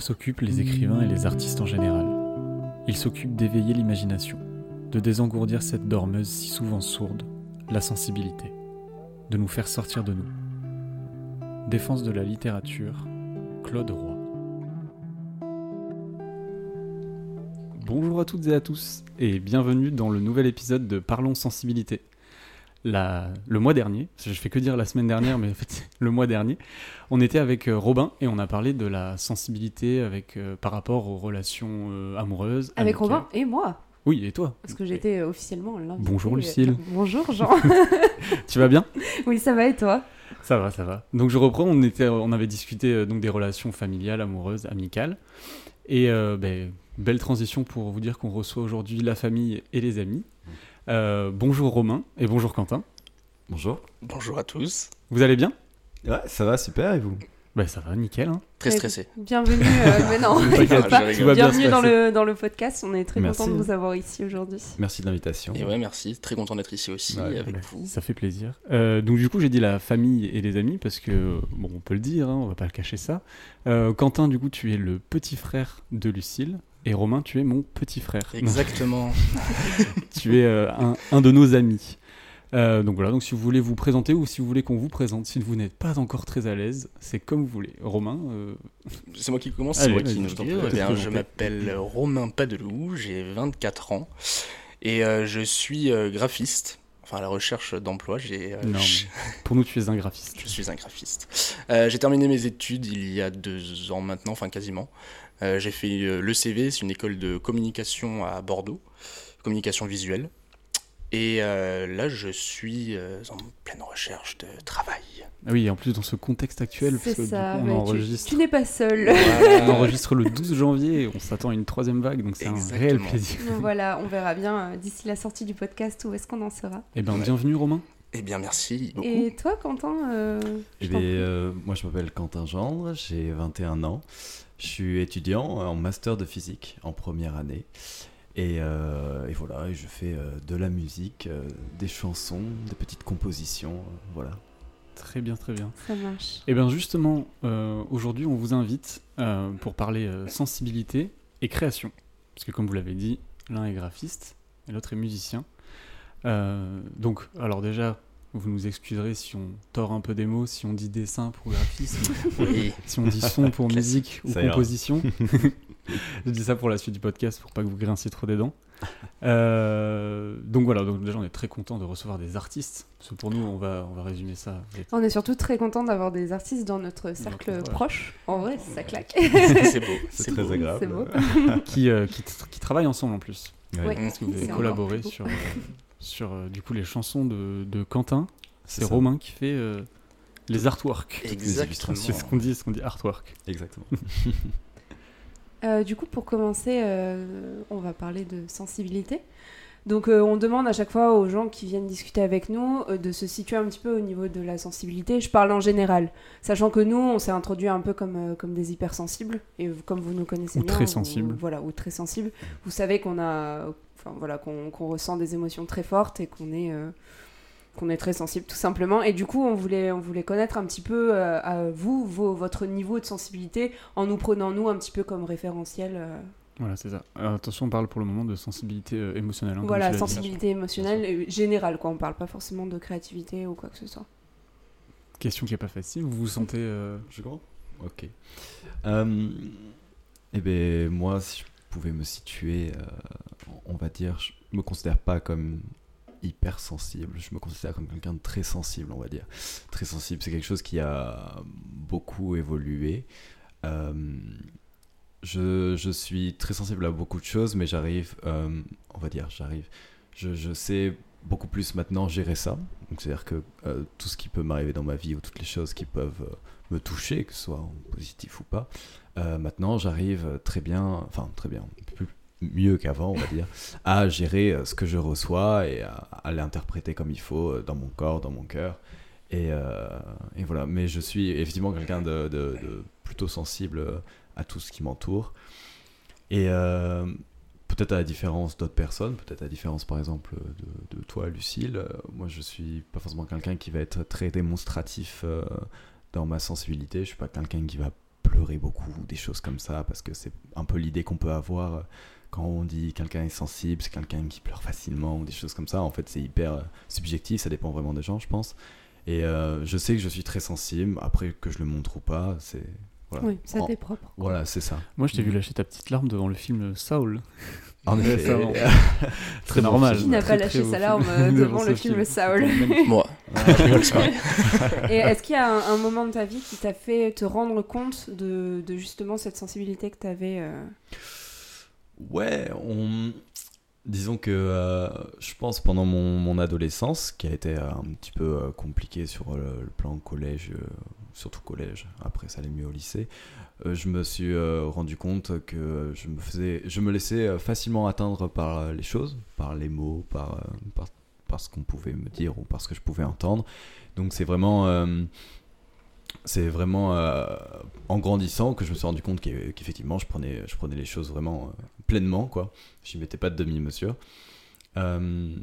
s'occupent les écrivains et les artistes en général? Ils s'occupent d'éveiller l'imagination, de désengourdir cette dormeuse si souvent sourde, la sensibilité, de nous faire sortir de nous. Défense de la littérature, Claude Roy. Bonjour à toutes et à tous et bienvenue dans le nouvel épisode de Parlons sensibilité la, le mois dernier, je fais que dire la semaine dernière, mais en fait le mois dernier, on était avec euh, Robin et on a parlé de la sensibilité avec, euh, par rapport aux relations euh, amoureuses. Avec Robin et moi Oui, et toi Parce que j'étais officiellement l'invité. Bonjour Lucille. Bonjour Jean. tu vas bien? Oui, ça va et toi? Ça va, ça va. Donc je reprends, on, était, on avait discuté donc des relations familiales, amoureuses, amicales. Et ben, belle transition pour vous dire qu'on reçoit aujourd'hui la famille et les amis. Euh, bonjour Romain et bonjour Quentin. Bonjour. Bonjour à tous. Vous allez bien? Ouais, ça va super et vous? Bah, ça va, nickel. Hein. Très stressé. Bienvenue, euh, mais non, bienvenue dans le, dans le podcast. On est très content de vous avoir ici aujourd'hui. Merci de l'invitation. Et ouais, merci. Très content d'être ici aussi avec vous. Ça fait plaisir. Euh, donc du coup, j'ai dit la famille et les amis parce que bon, on peut le dire, hein, on va pas le cacher ça. Quentin, du coup, tu es le petit frère de Lucille. Et Romain, tu es mon petit frère. Exactement. tu es euh, un, de nos amis. Euh, donc voilà, donc si vous voulez vous présenter ou si vous voulez qu'on vous présente, si vous n'êtes pas encore très à l'aise, c'est comme vous voulez. Romain euh, C'est moi qui commence, c'est moi qui nous eh Je m'appelle Romain Padelou, j'ai 24 ans et je suis graphiste. Enfin, à la recherche d'emploi, j'ai. non, pour nous, tu es un graphiste. Je suis un graphiste. j'ai terminé mes études il y a deux ans maintenant, enfin quasiment. Euh, j'ai fait euh, le CV, c'est une école de communication à Bordeaux, communication visuelle. Et euh, là, je suis en pleine recherche de travail. Ah oui, en plus dans ce contexte actuel, parce ça, on enregistre... tu, n'es pas seul. on enregistre le 12 janvier, et on s'attend à une troisième vague, donc c'est un réel plaisir. voilà, on verra bien d'ici la sortie du podcast où est-ce qu'on en sera. Eh bien, bienvenue Romain. Eh bien, merci beaucoup. Et toi, Quentin Eh bien, moi, je m'appelle Quentin Gendre, j'ai 21 ans. Je suis étudiant en master de physique en première année. Et, euh, voilà, je fais euh, de la musique, euh, des chansons, des petites compositions, voilà. Très bien, très bien. Ça marche. Et eh bien justement, aujourd'hui, on vous invite pour parler sensibilité et création. Parce que comme vous l'avez dit, l'un est graphiste et l'autre est musicien. donc, alors déjà, vous nous excuserez si on tord un peu des mots, si on dit dessin pour graphisme, si on dit son pour musique ou composition. Je dis ça pour la suite du podcast pour pas que vous grinciez trop des dents. Euh, donc voilà, donc déjà on est très content de recevoir des artistes. Parce que pour nous, on va, on va résumer ça. On est surtout très content d'avoir des artistes dans notre cercle proche. En vrai, ça claque. c'est beau. C'est très agréable. Beau. qui, euh, qui, qui, travaillent ensemble en plus. Ouais. Parce que vous avez collaboré sur, euh, sur euh, du coup les chansons de, de Quentin. C'est Romain qui fait euh, les artworks. Exactement. C'est ce qu'on dit, ce qu'on dit artwork. Exactement. Euh, du coup, pour commencer, on va parler de sensibilité. Donc, on demande à chaque fois aux gens qui viennent discuter avec nous de se situer un petit peu au niveau de la sensibilité. Je parle en général, sachant que nous, on s'est introduit un peu comme, comme des hypersensibles. Et comme vous nous connaissez ou bien, très sensibles. voilà, ou très sensibles. Vous savez qu'on a enfin voilà, qu'on ressent des émotions très fortes et qu'on est euh, qu'on est très sensible tout simplement. Et du coup, on voulait, on voulait connaître un petit peu euh, à vous, votre niveau de sensibilité, en nous prenant nous un petit peu comme référentiel. Euh. Voilà, c'est ça. attention, on parle pour le moment de sensibilité émotionnelle. Hein, voilà, sensibilité émotionnelle générale, quoi. On parle pas forcément de créativité ou quoi que ce soit. Question qui est pas facile. Vous vous sentez. Je crois Ok. eh bien, moi, si je pouvais me situer on va dire, je me considère pas comme hyper sensible, je me considère comme quelqu'un de très sensible, on va dire. Très sensible, c'est quelque chose qui a beaucoup évolué. Euh, je, je, suis très sensible à beaucoup de choses, mais j'arrive, euh, on va dire, j'arrive, je, je, sais beaucoup plus maintenant gérer ça. c'est-à-dire que euh, tout ce qui peut m'arriver dans ma vie ou toutes les choses qui peuvent me toucher, que ce soit en positif ou pas, maintenant j'arrive très bien, enfin très bien, plus, mieux qu'avant, on va dire, à gérer euh, ce que je reçois et à, l'interpréter comme il faut euh, dans mon corps, dans mon cœur. Et, euh, et voilà, mais je suis effectivement quelqu'un de, de, plutôt sensible à tout ce qui m'entoure. Et peut-être à la différence d'autres personnes, peut-être à la différence par exemple de, toi, Lucille, moi je suis pas forcément quelqu'un qui va être très démonstratif dans ma sensibilité, je suis pas quelqu'un qui va pleurer beaucoup, des choses comme ça, parce que c'est un peu l'idée qu'on peut avoir euh, quand on dit quelqu'un est sensible, c'est quelqu'un qui pleure facilement ou des choses comme ça. En fait, c'est hyper euh, subjectif, ça dépend vraiment des gens, je pense. Et euh, je sais que je suis très sensible, après que je le montre ou pas, c'est. Voilà. Oui, ça t'est propre. Voilà, c'est ça. Moi, je t'ai vu lâcher ta petite larme devant le film Saul. En effet. ça, bon. Très normal. Qui n'a pas lâché sa larme euh, devant le film Saul Moi. Et est-ce qu'il y a un, un moment de ta vie qui t'a fait te rendre compte de, de justement cette sensibilité que tu avais Ouais, on... disons que euh, je pense pendant mon, mon adolescence, qui a été euh, un petit peu euh, compliqué sur le, le plan collège, euh, surtout collège, après ça allait mieux au lycée, euh, je me suis euh, rendu compte que je me, faisais, je me laissais euh, facilement atteindre par euh, les choses, par les mots, par, euh, par, par ce qu'on pouvait me dire ou par ce que je pouvais entendre. Donc c'est vraiment... c'est vraiment euh, en grandissant que je me suis rendu compte qu'e- qu'effectivement je prenais, je prenais les choses vraiment euh, pleinement quoi. Je mettais pas de demi-mesure. Euh,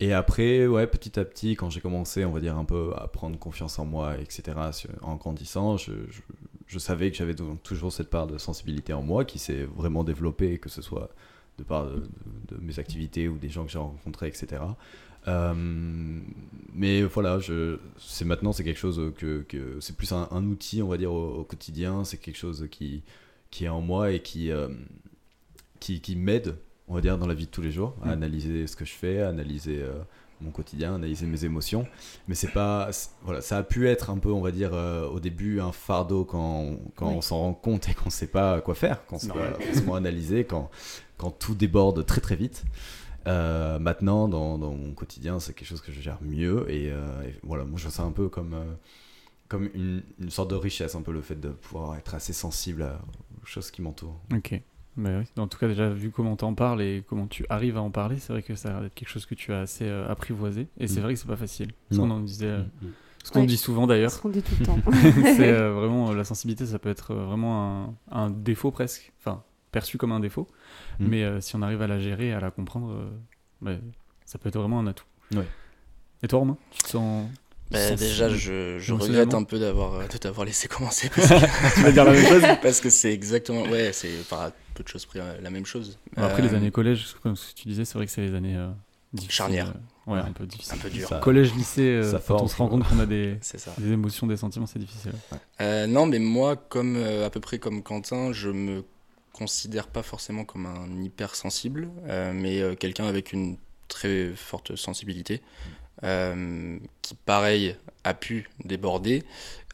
et après, ouais, petit à petit, quand j'ai commencé, on va dire un peu à prendre confiance en moi, etc. En grandissant, je, savais que j'avais toujours cette part de sensibilité en moi qui s'est vraiment développée, que ce soit de part de mes activités ou des gens que j'ai rencontrés, etc. Euh, mais voilà, c'est maintenant c'est quelque chose que, que c'est plus un, un outil, on va dire au, au quotidien. C'est quelque chose qui qui est en moi et qui euh, qui, qui m'aide, on va dire, dans la vie de tous les jours, à Mm. analyser ce que je fais, à analyser euh, mon quotidien, analyser mes émotions. Mais c'est pas, voilà, ça a pu être un peu, on va dire, euh, au début un fardeau quand, quand Oui. on s'en rend compte et qu'on sait pas quoi faire, quand on sait pas forcément analyser, quand quand tout déborde très très vite. Euh, maintenant, dans, dans mon quotidien, c'est quelque chose que je gère mieux. Et, euh, et voilà, moi je vois ça un peu comme, euh, comme une, une sorte de richesse, un peu le fait de pouvoir être assez sensible à- aux choses qui m'entourent. Ok. Bah oui. En tout cas, déjà, vu comment t'en parles et comment tu arrives à en parler, c'est vrai que ça a l'air d'être quelque chose que tu as assez euh, apprivoisé. Et c'est Mm. vrai que c'est pas facile. Ce Non. qu'on en disait, euh, Mm. ce qu'on Ouais. dit souvent d'ailleurs. ce qu'on dit tout le temps. c'est euh, vraiment euh, la sensibilité, ça peut être euh, vraiment un, un défaut presque, enfin perçu comme un défaut. Mm. Mais euh, si on arrive à la gérer, à la comprendre, euh, bah, ça peut être vraiment un atout. Ouais. Et toi, Romain, tu te sens Bah, déjà, je, regrette un peu d'avoir euh, de t'avoir laissé commencer parce que, Tu vas dire la même chose parce que c'est exactement, ouais, c'est par peu de choses près euh, la même chose. Bon, Après, Euh, les années collège, comme ce que tu disais, c'est vrai que c'est les années euh, Charnières. euh, ouais, Ouais. un peu difficiles. un peu dur. Ça- Collège, lycée, euh, ça quand on se rend compte qu'on a des, C'est ça. des émotions, des sentiments, c'est difficile. Euh, non, mais moi, comme euh, à peu près comme Quentin, je me considère pas forcément comme un hypersensible, euh, mais euh, quelqu'un avec une très forte sensibilité, euh, qui pareil a pu déborder,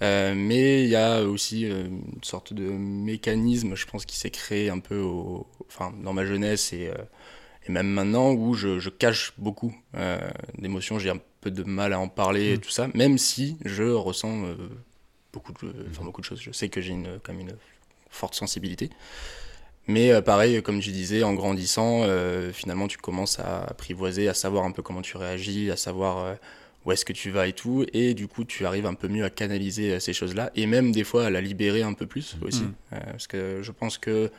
Euh, mais il y a aussi une sorte de mécanisme, je pense, qui s'est créé un peu au, enfin, dans ma jeunesse et, et même maintenant, où je, je cache beaucoup d'émotions, j'ai un peu de mal à en parler et Mm. tout ça, même si je ressens beaucoup de, enfin, beaucoup de choses. Je sais que j'ai une, même une forte sensibilité. Mais euh, pareil, comme tu disais, en grandissant, euh, finalement, tu commences à apprivoiser, à savoir un peu comment tu réagis, à savoir euh, où est-ce que tu vas et tout. Et du coup, tu arrives un peu mieux à canaliser ces choses-là et même des fois à la libérer un peu plus aussi. Euh, parce que je pense que,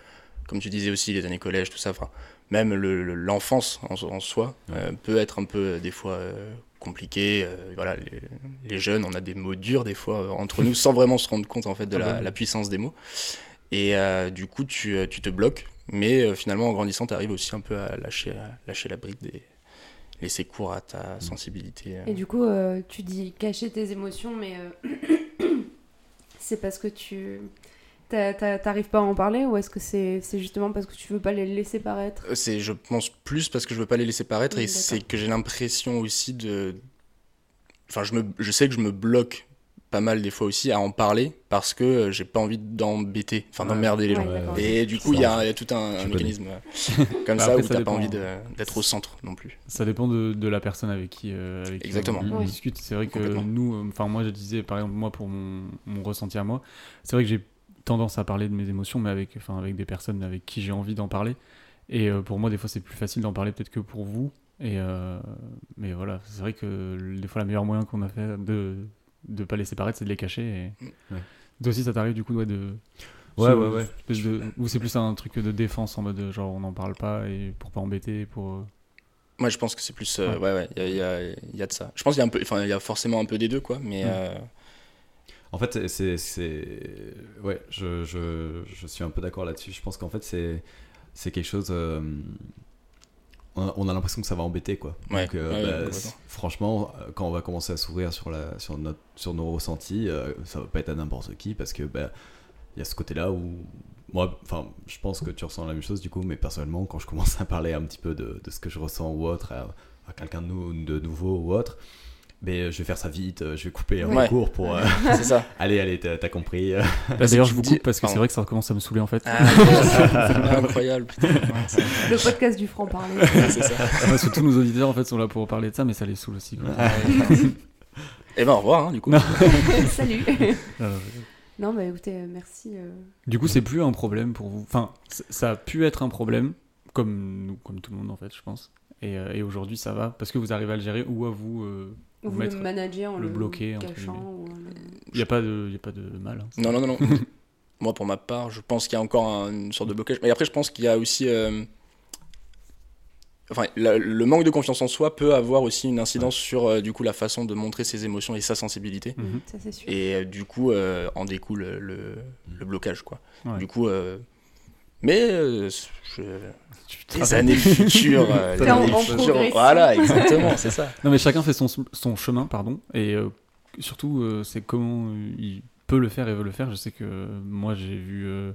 comme tu disais aussi, les années collège, tout ça, enfin, même le- le- l'enfance en, en soi euh, peut être un peu des fois euh, compliqué. euh, voilà, les, les jeunes, on a des mots durs des fois entre nous sans vraiment se rendre compte en fait de Ah bah la puissance des mots. Et euh, du coup, tu, euh, tu te bloques. Mais euh, finalement, en grandissant, tu arrives aussi un peu à lâcher, à lâcher la bride et laisser cours à ta sensibilité. euh. Et du coup, tu dis cacher tes émotions, mais c'est parce que tu t'a- t'a- t'arrives pas à en parler ou est-ce que c'est c'est justement parce que tu veux pas les laisser paraître? C'est, je pense, plus parce que je veux pas les laisser paraître Oui, et c'est que j'ai l'impression aussi de. Enfin, je, me, je sais que je me bloque pas mal des fois aussi à en parler parce que euh, j'ai pas envie d'embêter, enfin Ouais. d'emmerder les Ouais, gens. Et du coup, il y, a il y a tout un, un Je connais. mécanisme euh, comme Bah, ça après, où ça t'as pas envie de- d'être au centre non plus. Ça dépend de, de la personne avec qui, euh, avec qui Exactement. on, discute. C'est vrai que nous, enfin moi je disais par exemple moi pour mon, mon ressenti à moi, c'est vrai que j'ai tendance à parler de mes émotions, mais avec, enfin, avec des personnes avec qui j'ai envie d'en parler. Et euh, pour moi des fois c'est plus facile d'en parler peut-être que pour vous. Et euh, mais voilà, c'est vrai que des fois le meilleur moyen qu'on a fait de de pas laisser paraître, c'est de les cacher. Et... Ouais. Toi aussi ça t'arrive du coup ouais, de Ouais, ouais, ouais. de- Ou c'est plus un truc de défense en mode genre on n'en parle pas et pour pas embêter, pour. euh, Moi, je pense que c'est plus. euh, ouais, ouais, il y, a, il y a- y a de ça. Je pense qu'il y a un peu. Enfin, il y a forcément un peu des deux, quoi. Mais. Mm. euh, En fait, c'est. c'est- Ouais, je, je, je suis un peu d'accord là-dessus. Je pense qu'en fait, c'est c'est quelque chose. euh, On a, on a l'impression que ça va embêter, quoi. Ouais, Donc, euh, ouais, bah, franchement, euh, quand on va commencer à s'ouvrir sur, la, sur, notre, sur nos ressentis, euh, ça va pas être à n'importe qui parce que bah, il y a ce côté-là où. Moi, enfin, je pense que tu ressens la même chose du coup, mais personnellement, quand je commence à parler un petit peu de, de ce que je ressens ou autre à, à quelqu'un de, nou- de nouveau ou autre, mais je vais faire ça vite, euh, je vais couper en Ouais. cours pour. euh, C'est ça. allez, allez, t'as compris. euh. Bah, D'ailleurs, je vous coupe parce que c'est vrai que ça commence à me saouler en fait. Ah, c'est incroyable, putain. Le podcast du franc-parler. ouais, c'est ça. Parce que tous nos auditeurs en fait sont là pour parler de ça, mais ça les saoule aussi. Et ben au revoir, hein, du coup. Salut. Alors, Non, bah écoutez, euh, merci. euh. Du coup, c'est plus un problème pour vous. Enfin, ça a pu être un problème, comme nous, comme tout le monde en fait, je pense. Et, euh, et aujourd'hui, ça va parce que vous arrivez à le gérer ou à vous. euh, Vous Vous le mettre- manager en le le, bloquer, cachant. Ou le- Il n'y a pas de, y a pas de mal. hein. Non, non, non, non. Moi, pour ma part, je pense qu'il y a encore un- une sorte de blocage. Mais après, je pense qu'il y a aussi. euh, Enfin, la- le manque de confiance en soi peut avoir aussi une incidence sur euh, du coup la façon de montrer ses émotions et sa sensibilité. Ça, c'est sûr. Et euh, du coup, euh, en découle le, le blocage, quoi. Ouais. Du coup, euh, mais euh, je- les années futures, euh, les années futures, voilà, exactement, c'est ça. Non, mais chacun fait son, son chemin, pardon. Et euh, surtout, euh, c'est comment euh, il peut le faire et veut le faire. Je sais que moi, j'ai vu euh,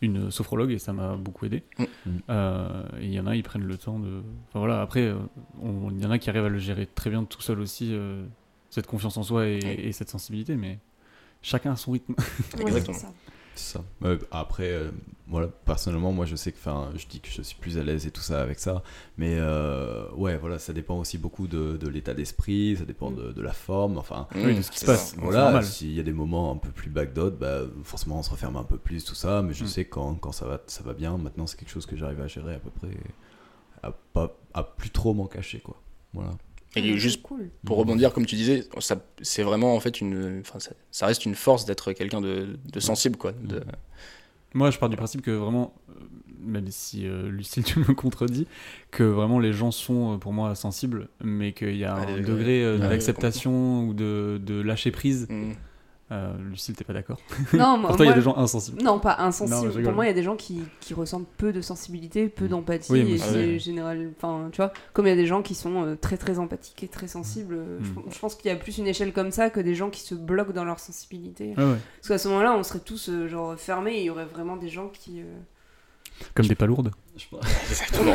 une sophrologue et ça m'a beaucoup aidé. Mm. Euh, et il y en a, ils prennent le temps de. Enfin voilà, après, euh, on- il y en a qui arrivent à le gérer très bien tout seul aussi, euh, cette confiance en soi et cette sensibilité, mais chacun a son rythme. Ouais, Exactement. C'est ça. Après, euh, voilà, personnellement, moi je sais que, enfin, je dis que je suis plus à l'aise et tout ça avec ça, mais euh, ouais, voilà, ça dépend aussi beaucoup de, de l'état d'esprit, ça dépend Mm. de, de la forme, enfin, Oui, de ce qui se passe. voilà, s'il y a des moments un peu plus backdot, bah, forcément on se referme un peu plus, tout ça, mais je Mm. sais que quand, quand ça, va, ça va bien, maintenant c'est quelque chose que j'arrive à gérer à peu près, à, pas, à plus trop m'en cacher, quoi. Voilà. Et Ouais, juste cool. Pour rebondir, comme tu disais, ça, c'est vraiment en fait une, enfin, ça, ça reste une force d'être quelqu'un de, de sensible, quoi. De, Moi, je pars du principe que vraiment, euh, même si euh, Lucille, tu me contredis, que vraiment les gens sont euh, pour moi sensibles, mais qu'il y a Ah, un degré, euh, Ah, d'acceptation ou de, de lâcher prise. Mm. Euh, Lucille, t'es pas d'accord? Non, moi, Pour toi, il y a des gens insensibles. Non, pas Non, insensible. je rigole. Pour moi, il y a des gens qui, qui ressentent peu de sensibilité, peu d'empathie. Oui, c'est Ah ouais. général. Enfin, tu vois, comme il y a des gens qui sont euh, très très empathiques et très sensibles, euh, Mm. je, je pense qu'il y a plus une échelle comme ça que des gens qui se bloquent dans leur sensibilité. Ouais. Parce qu'à ce moment-là, on serait tous euh, genre fermés et il y aurait vraiment des gens qui. euh, Comme des palourdes. Exactement.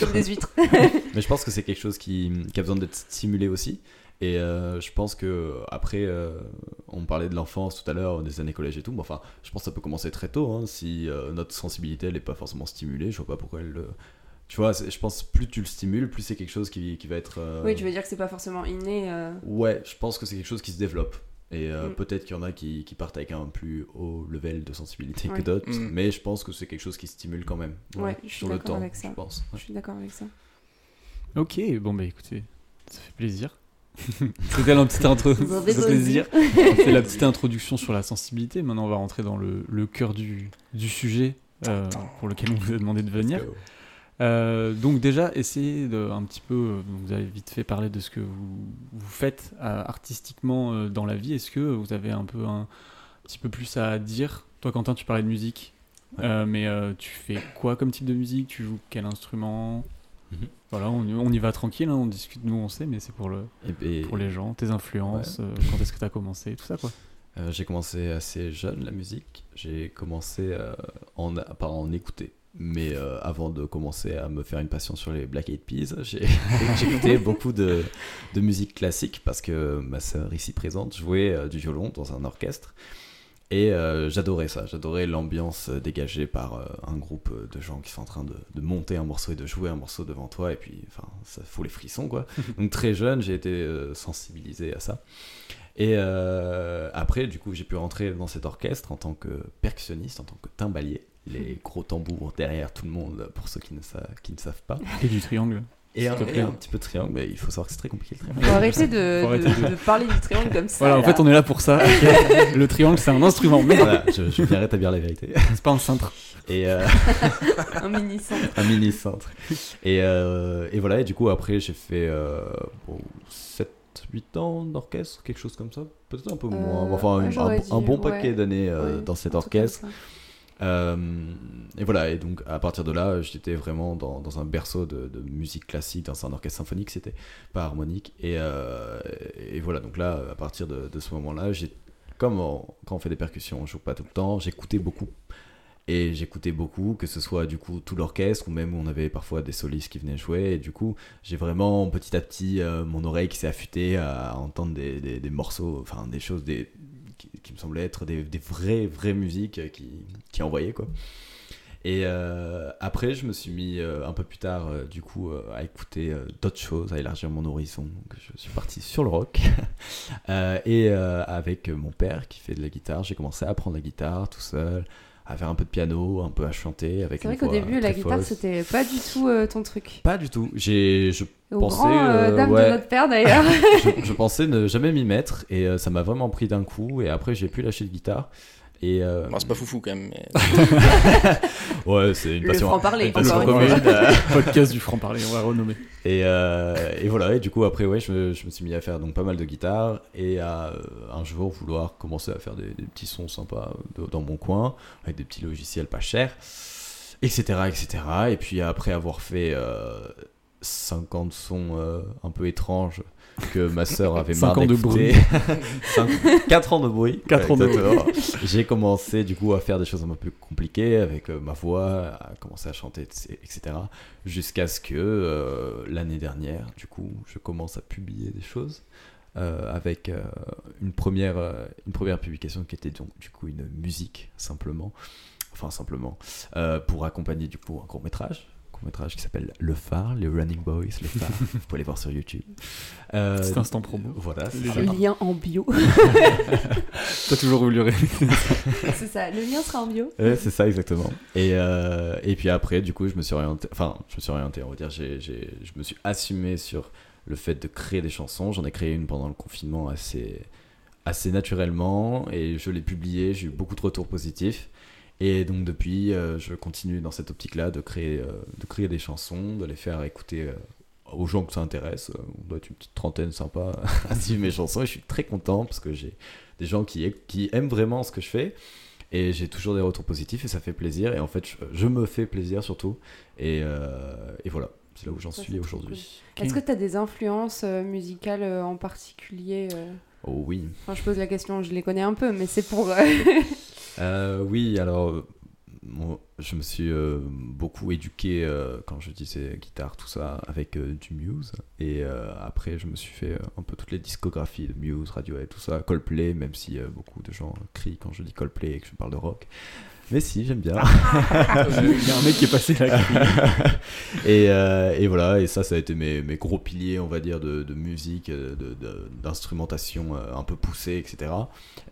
comme des huîtres. Mais je pense que c'est quelque chose qui, qui a besoin d'être stimulé aussi. Et euh, je pense que après, euh, on parlait de l'enfance tout à l'heure, des années collège et tout. Mais enfin, je pense que ça peut commencer très tôt. hein. si euh, notre sensibilité elle n'est pas forcément stimulée, je vois pas pourquoi elle. le- Tu vois, je pense plus tu le stimules, plus c'est quelque chose qui, qui va être. euh, Oui, tu veux dire que c'est pas forcément inné. euh, Ouais, je pense que c'est quelque chose qui se développe. Et euh, Mm. peut-être qu'il y en a qui, qui partent avec un plus haut level de sensibilité Ouais. que d'autres, Mm. mais je pense que c'est quelque chose qui stimule quand même. Ouais, je suis sur le d'accord temps, avec ça. je pense. Je suis d'accord avec ça. Ok, bon bah écoutez, ça fait plaisir. C'était la petite intro. Plaisir. C'est la petite introduction sur la sensibilité. Maintenant, on va rentrer dans le, le cœur du, du sujet euh, pour lequel on vous a demandé de venir. Euh, donc déjà, essayez de un petit peu, euh, vous avez vite fait parler de ce que vous, vous faites euh, artistiquement dans la vie. Est-ce que vous avez un peu un, petit peu plus à dire? Toi, Quentin, tu parlais de musique, Ouais. Mais tu fais quoi comme type de musique? Tu joues quel instrument? Mhm. Voilà, on, y- on y va tranquille, hein, on discute, nous on sait, mais c'est pour, le, Et, pour les gens, tes influences, euh, quand est-ce que tu as commencé, tout ça quoi. Euh, j'ai commencé assez jeune la musique. J'ai commencé euh, en, par en écouter. Mais avant de commencer à me faire une passion sur les Black Eyed Peas, j'ai j'écoutais beaucoup de, de musique classique parce que ma sœur ici présente jouait du violon dans un orchestre. Et euh, j'adorais ça, j'adorais l'ambiance euh, dégagée par euh, un groupe de gens qui sont en train de, de monter un morceau et de jouer un morceau devant toi. Et puis, enfin, ça fout les frissons, quoi. Donc très jeune, j'ai été euh, sensibilisé à ça. Et euh, après, du coup, j'ai pu rentrer dans cet orchestre en tant que percussionniste, en tant que timbalier. Les gros tambours derrière tout le monde, pour ceux qui ne, sa- qui ne savent pas. Et du triangle. Et un, et petit peu de triangle, mais il faut savoir que c'est très compliqué le triangle. Faut arrêter de, Faut arrêter de- parler du triangle comme ça. Voilà, en fait on est là pour ça. le triangle c'est un instrument, mais Voilà, je, je viens rétablir la vérité. c'est pas un cintre. Et euh, Un mini centre. un mini centre. Et, euh, et voilà, et du coup, après, j'ai fait 7, 8 ans d'orchestre, quelque chose comme ça. Peut-être un peu Euh, moins. Enfin, ouais, un- j'aurais un, dit, bon ouais. paquet d'années euh, Ouais, dans cet orchestre. Euh, et voilà, et donc à partir de là, j'étais vraiment dans, dans un berceau de, musique classique, dans un orchestre symphonique, c'était pas harmonique. Et, euh, et voilà, donc là, à partir de, ce moment-là, comme quand on fait des percussions, on joue pas tout le temps, j'écoutais beaucoup. Et j'écoutais beaucoup, que ce soit du coup tout l'orchestre ou même on avait parfois des solistes qui venaient jouer. Et du coup, j'ai vraiment petit à petit euh, mon oreille qui s'est affûtée à entendre des, des- des morceaux, enfin des choses des, qui, qui me semblaient être des, des vraies, vraies musiques euh, qui, qui envoyaient quoi. Et euh, après, je me suis mis euh, un peu plus tard, euh, du coup, à écouter d'autres choses, à élargir mon horizon. Donc, je suis parti sur le rock. Et avec mon père qui fait de la guitare, j'ai commencé à apprendre la guitare tout seul, à faire un peu de piano, un peu à chanter. avec C'est vrai qu'au début, la guitare, c'était pas du tout ton truc. Pas du tout. J'ai, je, Au grand euh, euh, dame ouais. de notre père d'ailleurs. je, je pensais ne jamais m'y mettre et euh, ça m'a vraiment pris d'un coup. Et après, j'ai pu lâcher de guitare. Et euh, Bon, c'est pas foufou quand même, mais ouais, c'est une Le passion. franc-parler, une passion encore une commune. Podcast du franc-parler, on va renommer. Et, euh, et voilà, et du coup, après, ouais, je me, je me suis mis à faire donc pas mal de guitare et à un jour vouloir commencer à faire des, des petits sons sympas dans mon coin, avec des petits logiciels pas chers, etc. etc. Et puis après avoir fait euh, 50 sons euh, un peu étranges que ma sœur avait marre 5 ans de d'écouter. 4 ans de bruit. Quatre ans de exactement. J'ai commencé du coup à faire des choses un peu plus compliquées avec euh, ma voix, à commencer à chanter, etc. Jusqu'à ce que euh, l'année dernière, du coup, je commence à publier des choses. avec une, première, une première publication qui était donc du coup une musique simplement, enfin simplement, pour accompagner du coup un court métrage, court métrage qui s'appelle Le Phare, les Running Boys, Le Phare, vous pouvez aller voir sur YouTube. Euh, Petit instant promo. Voilà, c'est Les ça. Le lien en bio. T'as toujours voulu c'est ça, le lien sera en bio. Ouais, c'est ça exactement. Et, euh, et puis après, du coup, je me suis orienté, enfin, je me suis orienté, on va dire, j'ai, j'ai- je me suis assumé sur le fait de créer des chansons. J'en ai créé une pendant le confinement assez, assez naturellement et je l'ai publiée. J'ai eu beaucoup de retours positifs. Et donc depuis, euh, je continue dans cette optique-là de créer, euh, de créer des chansons, de les faire écouter euh, aux gens que ça intéresse. On doit être une petite trentaine sympa à suivre mes chansons et je suis très content parce que j'ai des gens qui, qui aiment vraiment ce que je fais. Et j'ai toujours des retours positifs et ça fait plaisir. Et en fait, je, je me fais plaisir surtout. Et, et voilà, c'est là où j'en suis aujourd'hui. Est-ce que tu as des influences musicales en particulier Oh oui. Enfin, je pose la question, je les connais un peu, mais c'est pour. euh, Euh, oui, alors, euh, moi, je me suis euh, beaucoup éduqué euh, quand je disais guitare, tout ça, avec du Muse. Et après, je me suis fait un peu toutes les discographies de Muse, Radiohead, tout ça, Coldplay, même si beaucoup de gens crient quand je dis Coldplay et que je parle de rock. Mais si, j'aime bien. Il y a un mec qui est passé là. et, euh, et voilà, et ça, ça a été mes, mes gros piliers, on va dire, de, de musique, euh, de- de- d'instrumentation euh, un peu poussée, etc.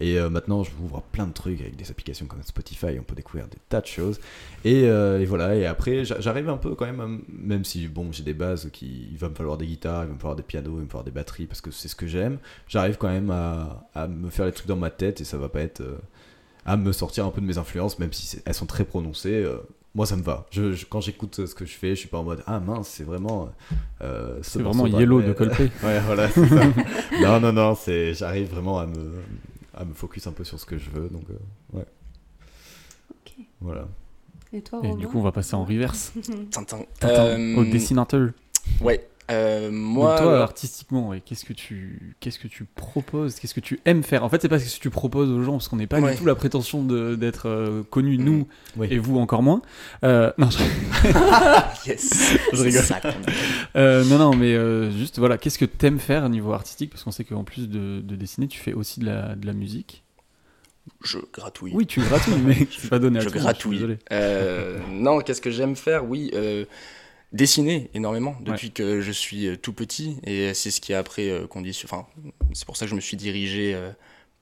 Et euh, maintenant, je m'ouvre à plein de trucs avec des applications comme Spotify, on peut découvrir des tas de choses. Et, euh, et voilà, et après, j'a- j'arrive un peu quand même, à même si, bon, j'ai des bases, qui, il va me falloir des guitares, il va me falloir des pianos, il va me falloir des batteries, parce que c'est ce que j'aime, j'arrive quand même à, à me faire les trucs dans ma tête, et ça va pas être... euh, à me sortir un peu de mes influences, même si elles sont très prononcées. euh, moi, ça me va. Je, je- quand j'écoute ce que je fais, je suis pas en mode ah mince, c'est vraiment. euh, ce C'est vraiment Yellow de Coldplay. Ouais, voilà, c'est ça. non, non, non, c'est, j'arrive vraiment à me, à me focus un peu sur ce que je veux, donc euh, ouais. Ok. Voilà. Et toi, Et du coup, on va passer en reverse. Tintin. Tintin, Euh, Au dessinateur. Ouais. Euh, moi, Donc toi, alors- artistiquement, ouais, qu'est-ce que tu, qu'est-ce que tu proposes, qu'est-ce que tu aimes faire? En fait, c'est pas ce que tu proposes aux gens, parce qu'on n'est pas Ouais. du tout la prétention de- d'être euh, connu, Mhm. nous Oui. et vous encore moins. Euh, non, je- yes. Je rigole. Ça euh, non, non, mais euh, juste voilà, qu'est-ce que t'aimes faire au niveau artistique? Parce qu'on sait qu'en plus de, de dessiner, tu fais aussi de la, de la musique. Je gratouille. Oui, tu gratouilles, mais c'est pas donné à je tout le monde, suis gratouille. désolé. Euh, non, qu'est-ce que j'aime faire? Oui, euh, dessiner énormément depuis que je suis euh, tout petit et c'est ce qui a après euh, condition. Enfin, c'est pour ça que je me suis dirigé euh,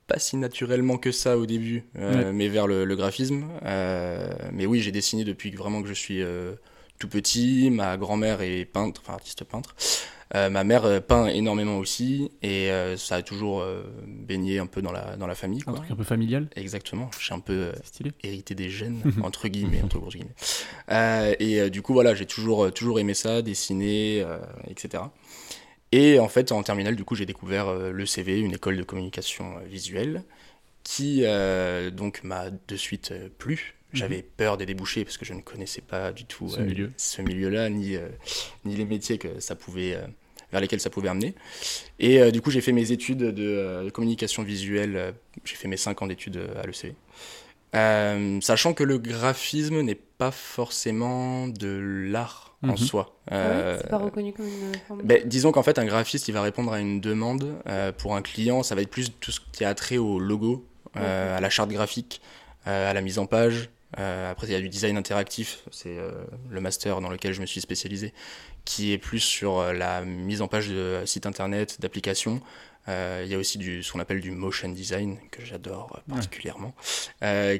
pas si naturellement que ça au début, euh, Ouais. mais vers le, le graphisme. Euh, mais oui, j'ai dessiné depuis que vraiment que je suis euh, tout petit. Ma grand-mère est peintre, enfin artiste peintre. Euh, ma mère euh, peint énormément aussi et euh, ça a toujours euh, baigné un peu dans la, dans la famille. Un truc un peu familial, Exactement, j'ai un peu hérité des gènes, entre guillemets, entre guillemets. Et du coup, voilà, j'ai toujours, toujours aimé ça, dessiner, etc. Et en fait, en terminale, du coup, j'ai découvert le CV, une école de communication visuelle, qui donc m'a de suite plu. J'avais mhm. peur des débouchés parce que je ne connaissais pas du tout ce, milieu. ce milieu-là, ni, ni les métiers que ça pouvait vers lesquels ça pouvait amener. Et euh, du coup, j'ai fait mes études de, euh, communication visuelle, euh, j'ai fait mes 5 ans d'études à l'ECV. sachant que le graphisme n'est pas forcément de l'art en mhm. soi. Ah c'est pas reconnu comme une forme ben, Disons qu'en fait, un graphiste, il va répondre à une demande pour un client. Ça va être plus tout ce qui a trait au logo, à la charte graphique, à la mise en page. Après, il y a du design interactif, c'est le master dans lequel je me suis spécialisé, qui est plus sur euh, la mise en page de sites internet, d'applications. Euh, il y a aussi du, ce qu'on appelle du motion design, que j'adore euh, particulièrement,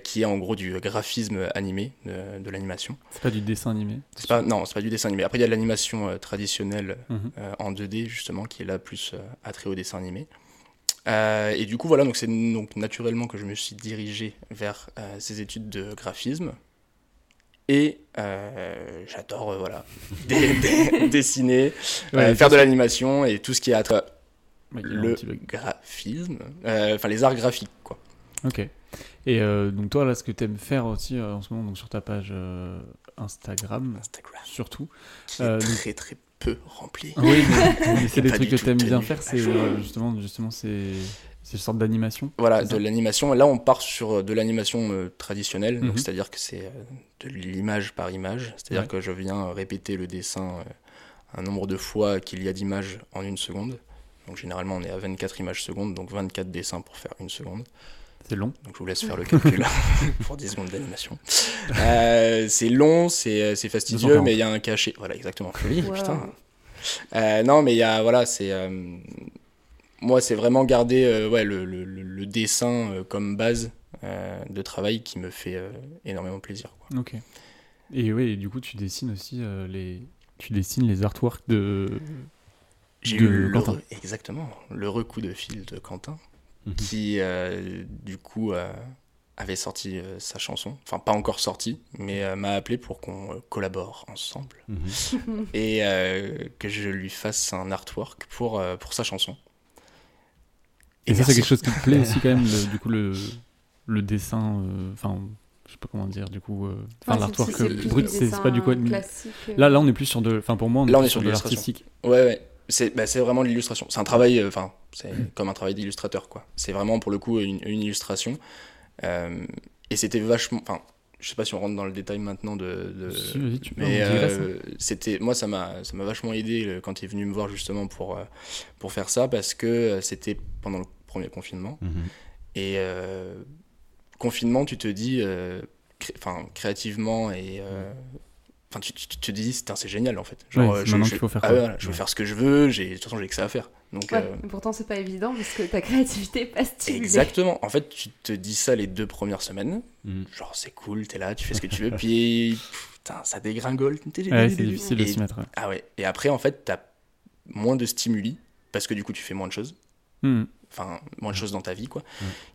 qui est en gros du graphisme animé, de, l'animation. C'est pas du dessin animé? C'est pas, Non, c'est pas du dessin animé. Après, il y a de l'animation traditionnelle mhm. en 2D, justement, qui est là plus attrait au dessin animé. Et du coup, voilà, donc c'est donc naturellement que je me suis dirigé vers ces études de graphisme. Et euh, j'adore euh, voilà, dessiner, euh, faire de l'animation et tout ce qui est à le graphisme, enfin les arts graphiques quoi. Ok. Et donc toi là, ce que tu aimes faire aussi en ce moment donc sur ta page Instagram, Instagram, surtout, qui est très très peu rempli. Oui, mais, c'est des trucs que tu aimes bien faire, c'est justement justement c'est une sorte d'animation Voilà, de l'animation. Là, on part sur euh, de l'animation euh, traditionnelle, mhm. c'est-à-dire que c'est euh, de l'image par image, c'est-à-dire que je viens répéter le dessin un nombre de fois qu'il y a d'images en une seconde. Donc généralement, on est à 24 images secondes, donc 24 dessins pour faire une seconde. C'est long. Donc je vous laisse faire le calcul pour 10 secondes d'animation. c'est long, c'est fastidieux, mais il y a un cachet. Voilà, exactement. Oui, putain. non, mais il y a, voilà, c'est moi, c'est vraiment garder euh, ouais, le, le, le, dessin euh, comme base euh, de travail qui me fait énormément plaisir. Quoi. Ok. Et oui, du coup, tu dessines aussi les, tu dessines les artworks de. J'ai eu le exactement le recoup de fil de Quentin, mhm. qui du coup avait sorti sa chanson, enfin pas encore sorti, mais m'a appelé pour qu'on collabore ensemble mhm. et que je lui fasse un artwork pour, pour sa chanson. Et, ça, c'est quelque chose qui te plaît aussi quand même, le, du coup, le, le dessin, euh, enfin, je sais pas comment dire, du coup, euh, enfin, l'artwork brut, c'est pas du quoi. Là, là, on est plus sur de, enfin, pour moi, on est, là, on est sur, de l'artistique. Ouais, ouais. C'est bah, vraiment l'illustration. C'est un travail, euh, enfin, c'est comme un travail d'illustrateur, quoi. C'est vraiment pour le coup une, une illustration. et c'était vachement, enfin, je sais pas si on rentre dans le détail maintenant de, de... tu mais euh, c'était moi ça m'a ça m'a vachement aidé euh, quand il est venu me voir justement pour euh, pour faire ça parce que c'était pendant le premier confinement mhm. et confinement tu te dis enfin créativement et Enfin, tu, te dis, c'est génial en fait. Genre, je, je, faut faire ah, je veux faire ce que je veux, de toute façon, j'ai que ça à faire. Donc, ouais, euh, Pourtant, c'est pas évident parce que ta créativité est pas stimulée. Exactement. En fait, tu te dis ça les deux premières semaines. Mm. Genre, c'est cool, t'es là, tu fais ce que tu veux, puis putain, ça dégringole. Ouais, c'est difficile de s'y mettre. Ah ouais. Et après, en fait, t'as moins de stimuli parce que du coup, tu fais moins de choses. Mm enfin moins de choses dans ta vie quoi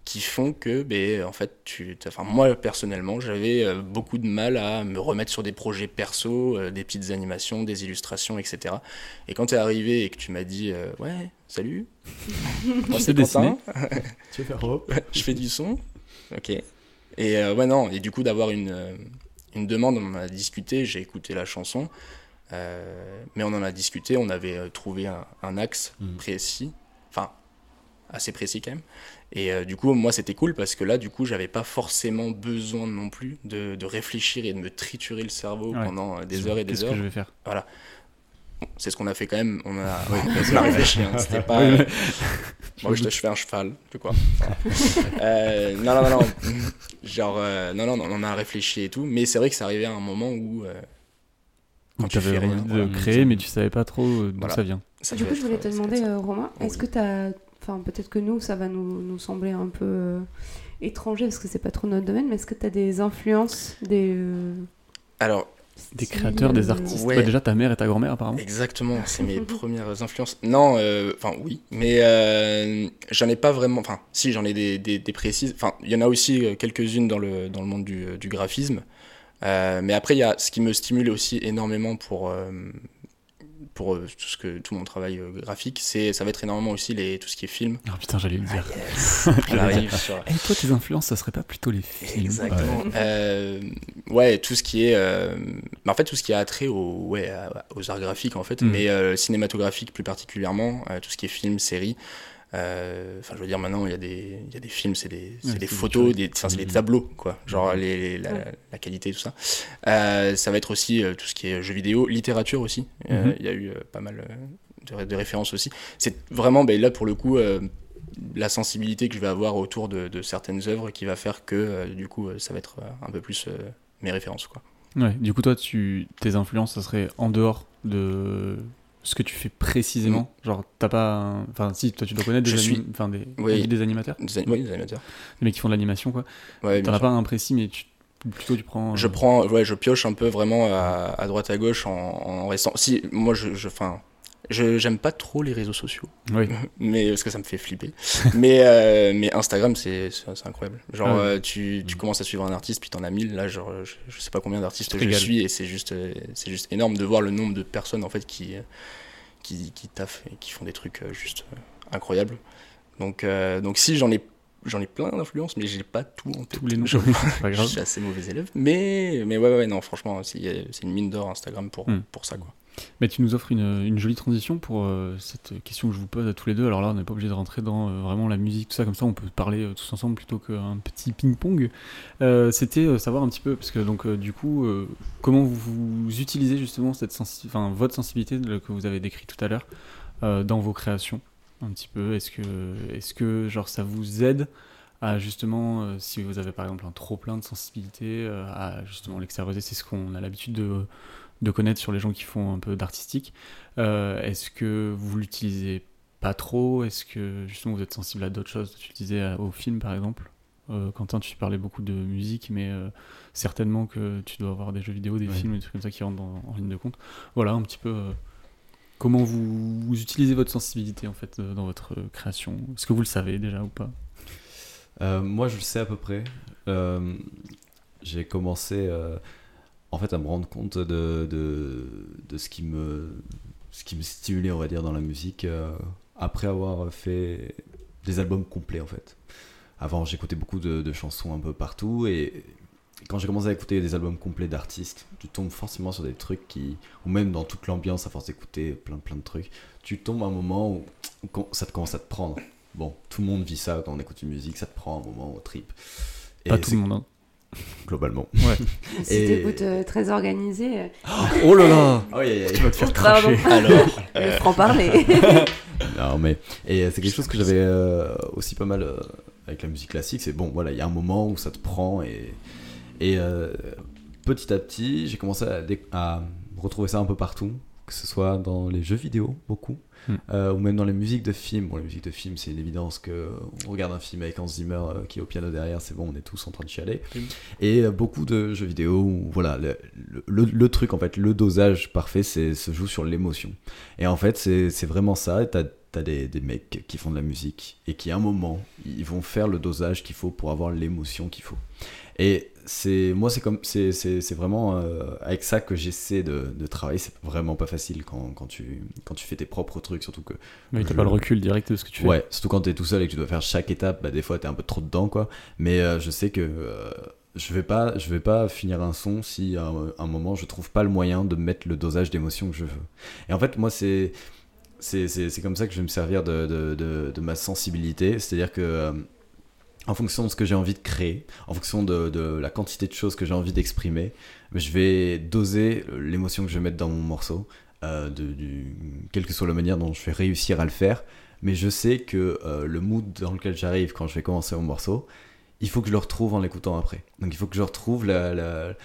qui font que ben en fait tu enfin moi personnellement j'avais euh, beaucoup de mal à me remettre sur des projets perso euh, des petites animations des illustrations etc et quand tu es arrivé et que tu m'as dit euh, ouais salut. Moi c'est Quentin tu veux faire je fais du son. Ok. Et ouais non. Et du coup d'avoir une une demande on en a discuté. J'ai écouté la chanson. Mais on en a discuté. On avait trouvé un, axe mm. précis. Enfin assez précis quand même. Et euh, du coup, moi, c'était cool parce que là, du coup, j'avais pas forcément besoin non plus de, de, réfléchir et de me triturer le cerveau pendant euh, des heures et des heures. Qu'est-ce que je vais faire? Voilà. c'est ce qu'on a fait quand même. On a, on a réfléchi. Hein. C'était pas. moi, je, je, fais un cheval, tu quoi. euh, non, non, non, non. Genre, euh, non, non, on a réfléchi et tout. Mais c'est vrai que ça arrivait à un moment où. quand tu avais envie de créer, mais tu savais pas trop d'où ça vient. du coup, je voulais te demander, Romain, est-ce que tu as Enfin, peut-être que nous, ça va nous, nous sembler un peu euh, étranger parce que c'est pas trop notre domaine, mais est-ce que tu as des influences des, euh, Alors, des créateurs, des artistes ouais. déjà, ta mère et ta grand-mère, apparemment. Exactement, c'est mes premières influences. Non, euh, enfin, oui, mais j'en ai pas vraiment. Enfin, si, j'en ai des, des, des précises. Enfin, il y en a aussi quelques-unes dans le, dans le monde du, du graphisme. mais après, il y a ce qui me stimule aussi énormément pour pour euh, tout ce que tout mon travail euh, graphique, c'est ça va être énormément aussi les tout ce qui est film. Ah putain, j'allais le dire. Arrive sur Et toi, tes influences, ça serait pas plutôt les films Exactement. Euh, ouais, tout ce qui est, euh, mais en fait, tout ce qui a trait aux, ouais, aux arts graphiques en fait, Mhm. mais euh, cinématographique plus particulièrement, euh, tout ce qui est film, série. Euh, Enfin, je veux dire, maintenant, il y a des, il y a des films, c'est des, c'est Ouais, des c'est photos, des, enfin, c'est des Mhm. tableaux, quoi. Genre les, les- la, Ouais. la qualité, tout ça. Euh, ça va être aussi euh, tout ce qui est jeux vidéo, littérature aussi. Mhm. Il y a eu euh, pas mal de, de références aussi. C'est vraiment, ben, là, pour le coup. euh, la sensibilité que je vais avoir autour de, de certaines œuvres qui va faire que euh, du coup ça va être un peu plus euh, mes références quoi. Ouais, du coup, toi, tu, tes influences, ça serait en dehors de ce que tu fais précisément. Genre, t'as pas. Enfin, si, toi, tu dois connaître des, Je anim- suis- enfin, des, Oui. des animateurs, Des, oui, des animateurs. des mecs qui font de l'animation, quoi. Ouais, T'en as pas un précis, mais tu, plutôt tu prends. euh, Je prends, ouais, je pioche un peu vraiment à, à droite à gauche en, en restant. Si, moi, je, enfin, je, j'aime pas trop les réseaux sociaux, Oui. mais parce que ça me fait flipper. mais, euh, mais Instagram, c'est, incroyable. Genre, Ah euh, tu, tu commences à suivre un artiste, puis t'en as mille. Là, genre, je, je sais pas combien d'artistes te je suis, et c'est juste, c'est juste énorme de voir le nombre de personnes en fait qui, qui, qui taffent et qui font des trucs euh, juste incroyables. Donc, euh, donc si j'en ai J'en ai plein d'influences, mais j'ai pas tout en tête. Tous les noms, Je- je suis assez mauvais élève. Mais, mais ouais, ouais, non, franchement, c'est une mine d'or Instagram pour, Hmm. pour ça, quoi. Mais tu nous offres une, jolie transition pour euh, cette question que je vous pose à tous les deux. Alors là, on n'est pas obligé de rentrer dans euh, vraiment la musique, tout ça, comme ça, on peut parler euh, tous ensemble plutôt qu'un petit ping-pong. C'était savoir un petit peu, parce que donc du coup, comment vous, utilisez justement cette sensi- votre sensibilité que vous avez décrit tout à l'heure dans vos créations, un petit peu? Est-ce que, est-ce que genre ça vous aide à justement, si vous avez par exemple un trop plein de sensibilité, à justement l'extérioriser, c'est ce qu'on a l'habitude de de connaître sur les gens qui font un peu d'artistique. Euh, Est-ce que vous l'utilisez pas trop? Est-ce que justement vous êtes sensible à d'autres choses? Tu le disais euh, au film par exemple. Euh, Quentin, tu parlais beaucoup de musique, mais euh, certainement que tu dois avoir des jeux vidéo, des Ouais. films, des trucs comme ça qui rentrent en ligne de compte. Voilà un petit peu euh, comment vous, vous utilisez votre sensibilité en fait dans votre création? Est-ce que vous le savez déjà ou pas? Moi, je le sais à peu près. J'ai commencé en fait à me rendre compte de, de, de ce, qui me, ce qui me stimulait, on va dire, dans la musique euh, après avoir fait des albums complets en fait. Avant, j'écoutais beaucoup de, de chansons un peu partout et quand j'ai commencé à écouter des albums complets d'artistes, tu tombes forcément sur des trucs qui, ou même dans toute l'ambiance, à force d'écouter plein plein de trucs, tu tombes à un moment où, ça te commence à te prendre. Bon, tout le monde vit ça quand on écoute une musique, ça te prend un moment au trip. Et Pas tout le monde. hein. Globalement. Si Et- t'écoutes euh, très organisé, euh, Oh là là Oh, yeah, yeah, Tu vas te faire cracher. Alors, euh, franc-parler. Non, mais et euh, c'est quelque chose que j'avais euh, aussi pas mal euh, avec la musique classique. C'est bon, voilà, il y a un moment où ça te prend et et euh, petit à petit, j'ai commencé à retrouver ça un peu partout, que ce soit dans les jeux vidéo beaucoup, Hmm. euh, ou même dans les musiques de films. Bon, les musiques de films, c'est une évidence que on regarde un film avec Hans Zimmer euh, qui est au piano derrière, c'est bon, on est tous en train de chialer. Hmm. Et euh, beaucoup de jeux vidéo où voilà, le, le, le truc en fait, le dosage parfait, c'est se joue sur l'émotion. Et en fait, c'est vraiment ça. T'as as des, des mecs qui font de la musique et qui, à un moment, ils vont faire le dosage qu'il faut pour avoir l'émotion qu'il faut. Et c'est moi, c'est comme c'est c'est- c'est vraiment euh, avec ça que j'essaie de, de travailler. C'est vraiment pas facile quand, quand tu quand tu fais tes propres trucs, surtout que Mais t'as Je- pas le recul direct de ce que tu fais. Ouais, surtout quand t'es tout seul et que tu dois faire chaque étape, bah, des fois t'es un peu trop dedans, quoi. Mais euh, je sais que euh, je vais pas, je vais pas finir un son si à un, un moment je trouve pas le moyen de mettre le dosage d'émotion que je veux. Et en fait, moi, c'est c'est c'est- c'est comme ça que je vais me servir de, de, de, ma sensibilité, c'est-à-dire que euh, en fonction de ce que j'ai envie de créer, en fonction de, la quantité de choses que j'ai envie d'exprimer, je vais doser l'émotion que je vais mettre dans mon morceau, euh, de, quelle que soit la manière dont je vais réussir à le faire. Mais je sais que euh, le mood dans lequel j'arrive quand je vais commencer mon morceau, il faut que je le retrouve en l'écoutant après. Donc il faut que je retrouve la,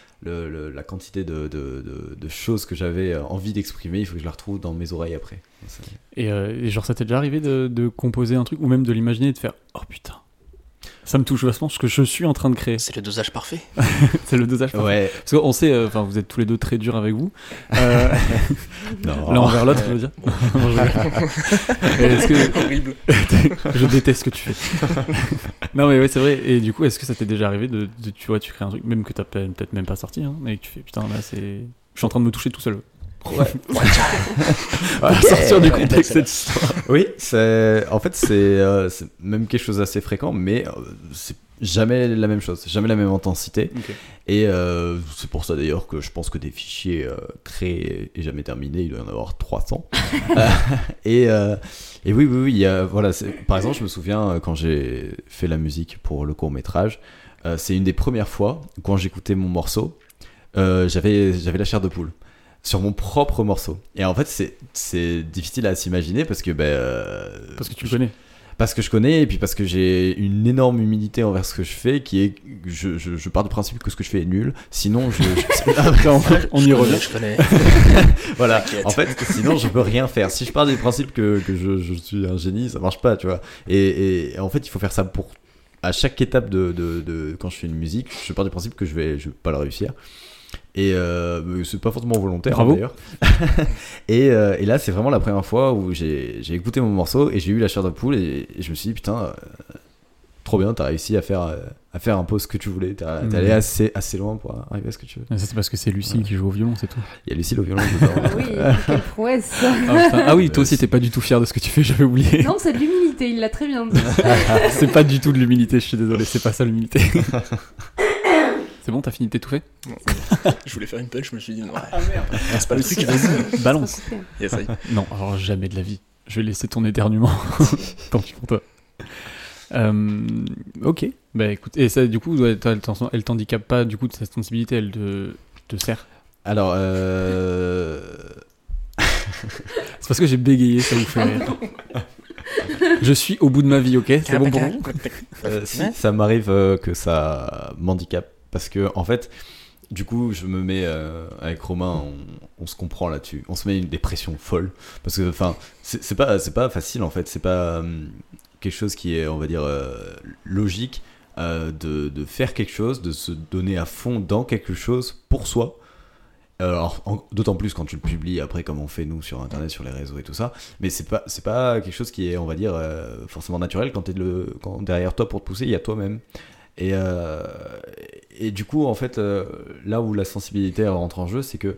quantité de, choses que j'avais euh, envie d'exprimer, il faut que je la retrouve dans mes oreilles après. Et Et, genre, ça t'est déjà arrivé de composer un truc ou même de l'imaginer et de faire Oh putain, ça me touche vachement ce que je suis en train de créer. c'est le dosage parfait. C'est le dosage parfait. Ouais, Parce qu'on sait, euh, enfin, vous êtes tous les deux très durs avec vous. Euh, non. L'un envers l'autre, je veux dire. Et est-ce que Horrible. je déteste ce que tu fais Non, mais ouais, c'est vrai. Et du coup, est-ce que ça t'est déjà arrivé de, de- tu vois, tu crées un truc, même que t'as peut- peut-être même pas sorti, hein, mais que tu fais putain, là, c'est. Je suis en train de me toucher tout seul. Ouais. Pour sortir du contexte cette histoire. Oui, c'est en fait c'est euh, c'est même quelque chose d'assez fréquent, mais euh, c'est jamais la même chose, jamais la même intensité. Et euh, c'est pour ça d'ailleurs que je pense que des fichiers euh, créés et jamais terminés, il doit y en avoir 300. Euh, et, euh, et oui, oui, oui, il y a, voilà, par exemple, je me souviens quand j'ai fait la musique pour le court métrage, euh, c'est une des premières fois quand j'écoutais mon morceau, euh, j'avais j'avais la chair de poule sur mon propre morceau. Et en fait, c'est c'est difficile à s'imaginer parce que ben euh, Parce que tu le connais. parce que je connais et puis parce que j'ai une énorme humilité envers ce que je fais qui est je, je, je pars du principe que ce que je fais est nul sinon je, je- Après, on, on y revient. Je connais. voilà en fait sinon je peux rien faire si je pars du principe que, que je, je suis un génie ça marche pas tu vois et, et en fait il faut faire ça pour à chaque étape de, de, de- quand je fais une musique je pars du principe que je vais je vais pas la réussir. Et euh, c'est pas forcément volontaire hein, d'ailleurs. Et, euh, et là c'est vraiment la première fois où j'ai j'ai écouté mon morceau et j'ai eu la chair de poule et, et je me suis dit putain euh, trop bien t'as réussi à faire à faire un peu ce que tu voulais t'es allé assez assez loin pour arriver à ce que tu veux Mais Ça, c'est parce que c'est Lucie qui joue au violon, c'est tout. il y a Lucille au violon dedans. Oui, quelle prouesse. Ah. Ah oui, toi aussi, t'es pas du tout fier de ce que tu fais, j'avais oublié. non, c'est de l'humilité, il l'a très bien dit. c'est pas du tout de l'humilité, je suis désolé, c'est pas ça l'humilité. c'est bon, t'as fini de t'étouffer? Je voulais faire une punch, je me suis dit non. Ah merde C'est pas le truc, vas-y. Balance. Yes. Non, alors jamais de la vie. Je vais laisser ton éternuement. Tant pis pour toi. Euh, ok. Bah écoute, et ça, du coup, elle elle t'handicape pas, du coup, de cette sensibilité, elle te, te sert? alors euh... C'est parce que j'ai bégayé, ça vous fait rire. Je suis au bout de ma vie, ok? C'est bon pour vous? Euh, si, ça m'arrive euh, que ça m'handicape parce que en fait du coup je me mets euh, avec Romain on, on se comprend là-dessus on se met une dépression folle parce que enfin c'est pas c'est pas facile en fait c'est pas quelque chose qui est on va dire euh, logique euh, de, de faire quelque chose de se donner à fond dans quelque chose pour soi. Alors en- d'autant plus quand tu le publies après comme on fait nous sur internet sur les réseaux et tout ça. Mais c'est pas c'est pas quelque chose qui est on va dire euh, forcément naturel quand t'es le quand derrière toi pour te pousser il y a toi-même. Et euh, et du coup en fait euh, là où la sensibilité rentre en jeu c'est que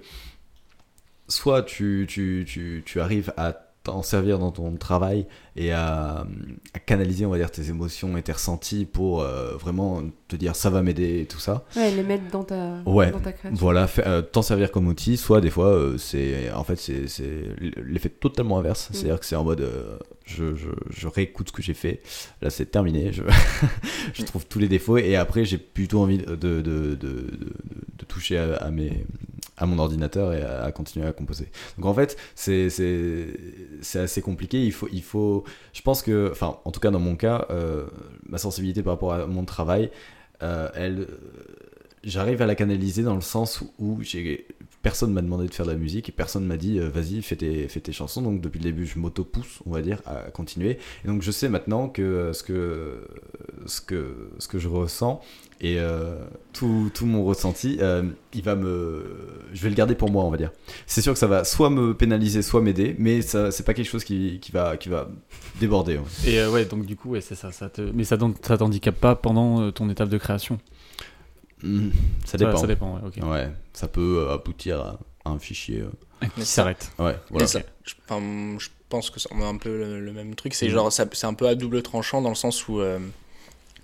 soit tu, tu, tu, tu arrives à t'en servir dans ton travail et à, à canaliser on va dire tes émotions et tes ressentis pour euh, vraiment te dire ça va m'aider et tout ça Ouais, les mettre dans ta, Ouais, dans ta création. voilà, euh, t'en servir comme outil, soit des fois, euh, c'est en fait c'est l'effet totalement inverse. Mm. C'est-à-dire que c'est en mode, je, je, je réécoute ce que j'ai fait, là c'est terminé, je, je trouve tous les défauts et après j'ai plutôt envie de, de, de, de, de- de toucher à, à mes à mon ordinateur et à, continuer à composer. Donc en fait, c'est assez compliqué. Il faut il faut, je pense que, enfin en tout cas dans mon cas, euh, ma sensibilité par rapport à mon travail, euh, elle j'arrive à la canaliser dans le sens où j'ai personne m'a demandé de faire de la musique et personne m'a dit euh, vas-y fais tes, fais tes chansons donc depuis le début je m'auto-pousse on va dire à continuer et donc je sais maintenant que euh, ce que ce que ce que je ressens et euh, tout, tout mon ressenti euh, il va me je vais le garder pour moi on va dire c'est sûr que ça va soit me pénaliser soit m'aider mais ça c'est pas quelque chose qui, qui va qui va déborder ouais. Et euh, ouais, donc du coup, ouais, c'est ça, ça te... mais ça ça t'handicape pas pendant ton étape de création? Hmm, ça dépend Ça, dépend, ouais, ça peut aboutir à un fichier euh, Qui s'arrête. ouais voilà ça, je, enfin, je pense que c'est un peu le, le même truc. C'est Mhm. genre, ça- c'est un peu à double tranchant dans le sens où euh,